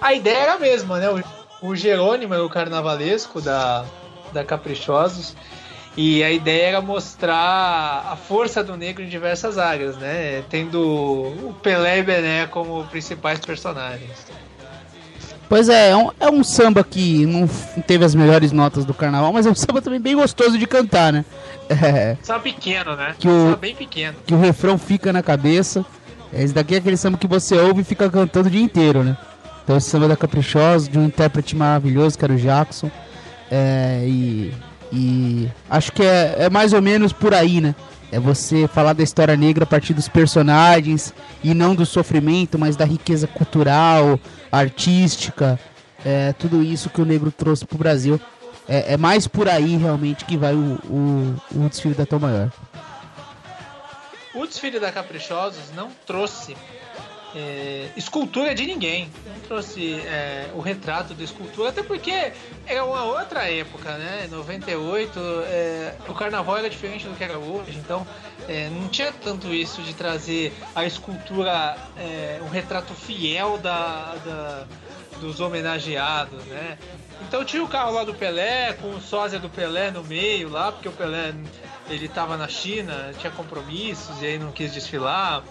A ideia era a mesma, né? O, o Jerônimo era o carnavalesco da, da Caprichosos. E a ideia era mostrar a força do negro em diversas áreas, né? Tendo o Pelé e Bené como principais personagens. Pois é, é um, é um samba que não teve as melhores notas do carnaval, mas é um samba também bem gostoso de cantar, né? É, Samba pequeno, né? Que o- Samba bem pequeno. que o refrão fica na cabeça. Esse daqui é aquele samba que você ouve e fica cantando o dia inteiro, né? Então esse samba da Caprichosa, de um intérprete maravilhoso, que era o Jackson. É, e, e acho que é, é mais ou menos por aí, né? É você falar da história negra a partir dos personagens e não do sofrimento, mas da riqueza cultural, artística, é, tudo isso que o negro trouxe pro Brasil. É, é mais por aí realmente que vai o, o, o desfile da Tom Maior. O desfile da Caprichosos não trouxe é, escultura de ninguém. Não trouxe é, o retrato da escultura, até porque era uma outra época, né? 98, é, o carnaval era diferente do que era hoje, então é, não tinha tanto isso de trazer a escultura, é, um retrato fiel da, da- dos homenageados, né? Então tinha o carro lá do Pelé, com o sósia do Pelé no meio lá, porque o Pelé ele tava na China, tinha compromissos e aí não quis desfilar.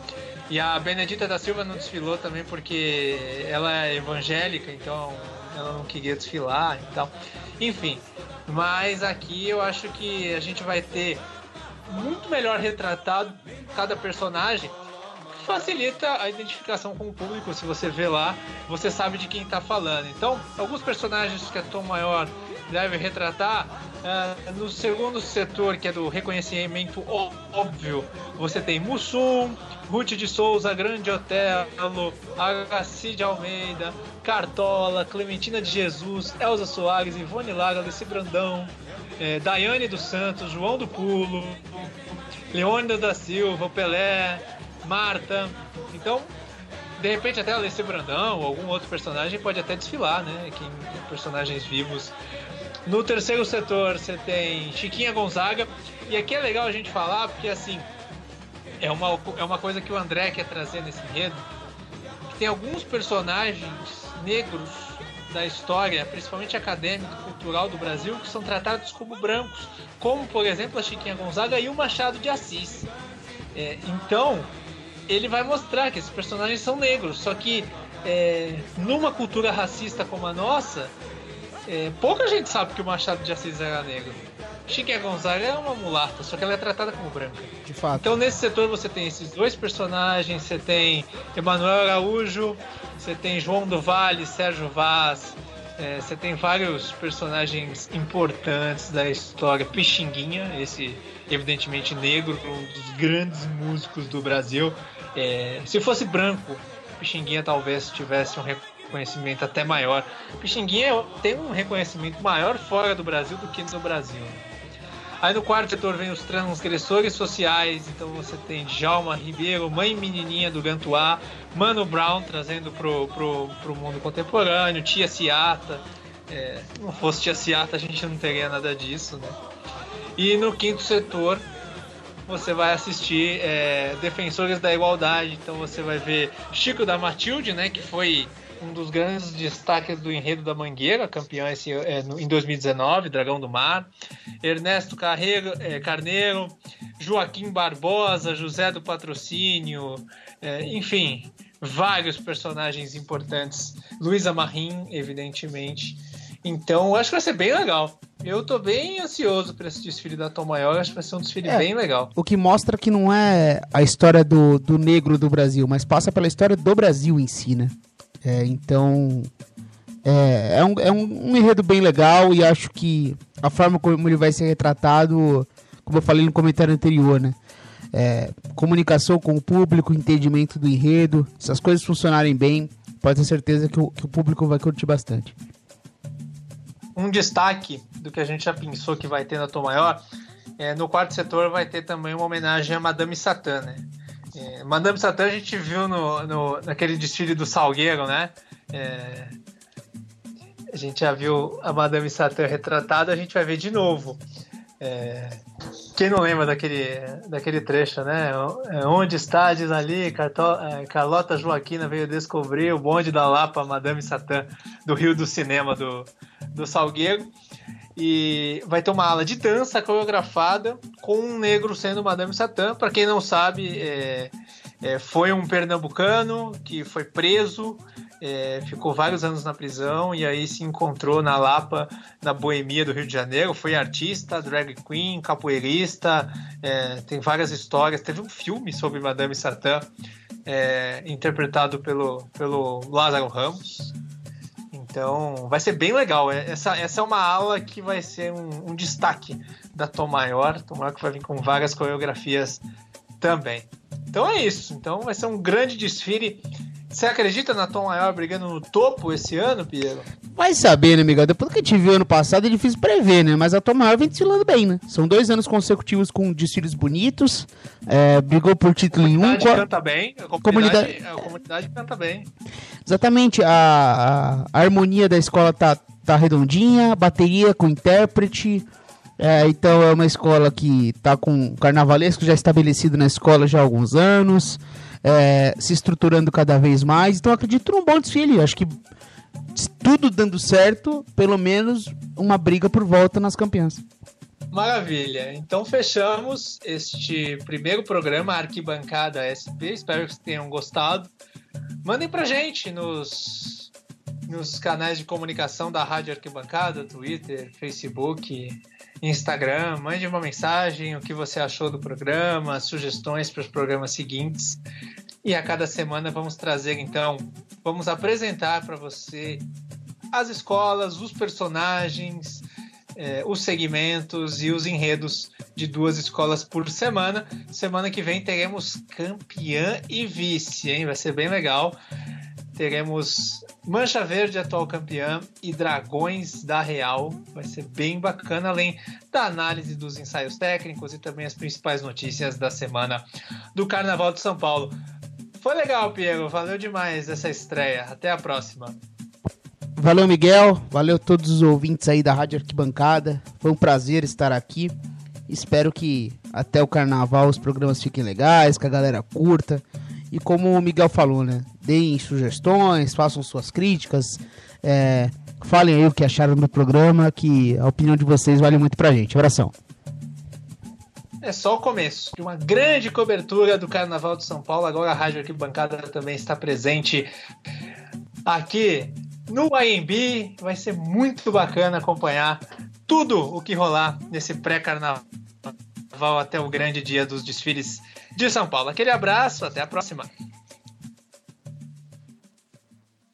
E a Benedita da Silva não desfilou também porque ela é evangélica, então ela não queria desfilar e. Enfim, mas aqui eu acho que a gente vai ter muito melhor retratado cada personagem facilita a identificação com o público. Se você vê lá, você sabe de quem está falando. Então, alguns personagens que a Tom Maior deve retratar. ah, no segundo setor, que é do reconhecimento óbvio, você tem Mussum, Ruth de Souza, Grande Otelo, Agaci de Almeida, Cartola, Clementina de Jesus, Elza Soares, Ivone Lara, Alice Brandão, eh, Daiane dos Santos, João do Pulo, Leônidas da Silva, Pelé, Marta. Então, de repente até Alessia Brandão ou algum outro personagem pode até desfilar, né? Quem, personagens vivos. No terceiro setor você tem Chiquinha Gonzaga. E aqui é legal a gente falar porque assim é uma, é uma coisa que o André quer trazer nesse enredo. Que tem alguns personagens negros da história, principalmente acadêmica e cultural do Brasil, que são tratados como brancos, como por exemplo a Chiquinha Gonzaga e o Machado de Assis. É, então, ele vai mostrar que esses personagens são negros, só que é, numa cultura racista como a nossa, é, pouca gente sabe que o Machado de Assis era negro. Chiquinha Gonzaga é uma mulata, só que ela é tratada como branca. De fato. Então nesse setor você tem esses dois personagens, você tem Emanuel Araújo, você tem João do Vale, Sérgio Vaz, é, você tem vários personagens importantes da história. Pixinguinha, esse evidentemente negro, um dos grandes músicos do Brasil. É, se fosse branco, Pixinguinha talvez tivesse um reconhecimento até maior. Pixinguinha tem um reconhecimento maior fora do Brasil do que no Brasil. Aí no quarto setor vem os transgressores sociais, então você tem Djalma Ribeiro, Mãe Menininha do Gantuá, Mano Brown trazendo pro, pro, pro mundo contemporâneo, Tia Ciata. É, não fosse Tia Ciata a gente não teria nada disso, né? E no quinto setor você vai assistir é, Defensores da Igualdade, então você vai ver Chico da Matilde, né, que foi um dos grandes destaques do enredo da Mangueira, campeão esse, é, no- em 2019, Dragão do Mar. Ernesto Carreiro, é, Carneiro, Joaquim Barbosa, José do Patrocínio, é, enfim, vários personagens importantes. Luísa Marim, evidentemente. Então, acho que vai ser bem legal. Eu tô bem ansioso para esse desfile da Tom Maior, acho que vai ser um desfile É. bem legal. O que mostra que não é a história do, do negro do Brasil, mas passa pela história do Brasil em si, né? É, então, é, é, um, é um, um enredo bem legal e acho que a forma como ele vai ser retratado, como eu falei no comentário anterior, né? É, comunicação com o público, entendimento do enredo, se as coisas funcionarem bem, pode ter certeza que o, que o público vai curtir bastante. um destaque do que a gente já pensou que vai ter na Tom Maior, é, no quarto setor vai ter também uma homenagem a Madame Satã, né? É, Madame Satã a gente viu no, no- naquele desfile do Salgueiro, né? É, a gente já viu a Madame Satã retratada, a gente vai ver de novo. É, Quem não lembra daquele, daquele trecho, né? É, Onde está, diz ali, é, Carlota Joaquina veio descobrir o bonde da Lapa, Madame Satã, do Rio do Cinema, do, do Salgueiro. E vai ter uma aula de dança coreografada com um negro sendo Madame Satã. Para quem não sabe, é, é, foi um pernambucano que foi preso, é, ficou vários anos na prisão e aí se encontrou na Lapa, na boemia do Rio de Janeiro. Foi artista, drag queen, capoeirista, é, tem várias histórias. Teve um filme sobre Madame Satã, é, interpretado pelo, pelo Lázaro Ramos. Então vai ser bem legal. É- Essa, essa é uma aula que vai ser um, um destaque da Tom Maior. Tom Maior que vai vir com várias coreografias também. Então é isso. Então vai ser um grande desfile. Você acredita na Tom Maior brigando no topo esse ano, Piero? Vai saber, né, Miguel? Depois que a gente viu ano passado é difícil prever, né? Mas a Tom Maior vem desfilando bem, né? São dois anos consecutivos com desfiles bonitos. é, brigou por título em A um. comunidade qua- canta bem. A Comunidade- comunidade, a comunidade canta bem. Exatamente, a, a- a harmonia da escola tá, tá redondinha, bateria com intérprete. é, então é uma escola que tá com carnavalesco já estabelecido na escola já há alguns anos, é, se estruturando cada vez mais. Então acredito num bom desfile. Acho que tudo dando certo, pelo menos uma briga por volta nas campeãs. Maravilha. Então fechamos este primeiro programa Arquibancada SP. Espero que vocês tenham gostado. Mandem pra gente nos, nos canais de comunicação da Rádio Arquibancada, Twitter, Facebook, Instagram. Mande uma mensagem, o que você achou do programa, sugestões para os programas seguintes. E a cada semana vamos trazer, então, vamos apresentar para você as escolas, os personagens, eh, os segmentos e os enredos de duas escolas por semana. Semana que vem teremos campeã e vice, hein? Vai ser bem legal. Teremos Mancha Verde, atual campeã, e Dragões da Real. Vai ser bem bacana, além da análise dos ensaios técnicos e também as principais notícias da semana do Carnaval de São Paulo. Foi legal, Piero. Valeu demais essa estreia. Até a próxima. Valeu, Miguel. Valeu todos os ouvintes aí da Rádio Arquibancada. Foi um prazer estar aqui. Espero que até o carnaval os programas fiquem legais, que a galera curta. E como o Miguel falou, né? Deem sugestões, façam suas críticas. é, falem aí o que acharam do programa, que a opinião de vocês vale muito pra gente. Abração. É só o começo de uma grande cobertura do Carnaval de São Paulo. Agora a Rádio Arquibancada também está presente aqui no AMB. Vai ser muito bacana acompanhar tudo o que rolar nesse pré-carnaval até o grande dia dos desfiles de São Paulo. Aquele abraço, até a próxima.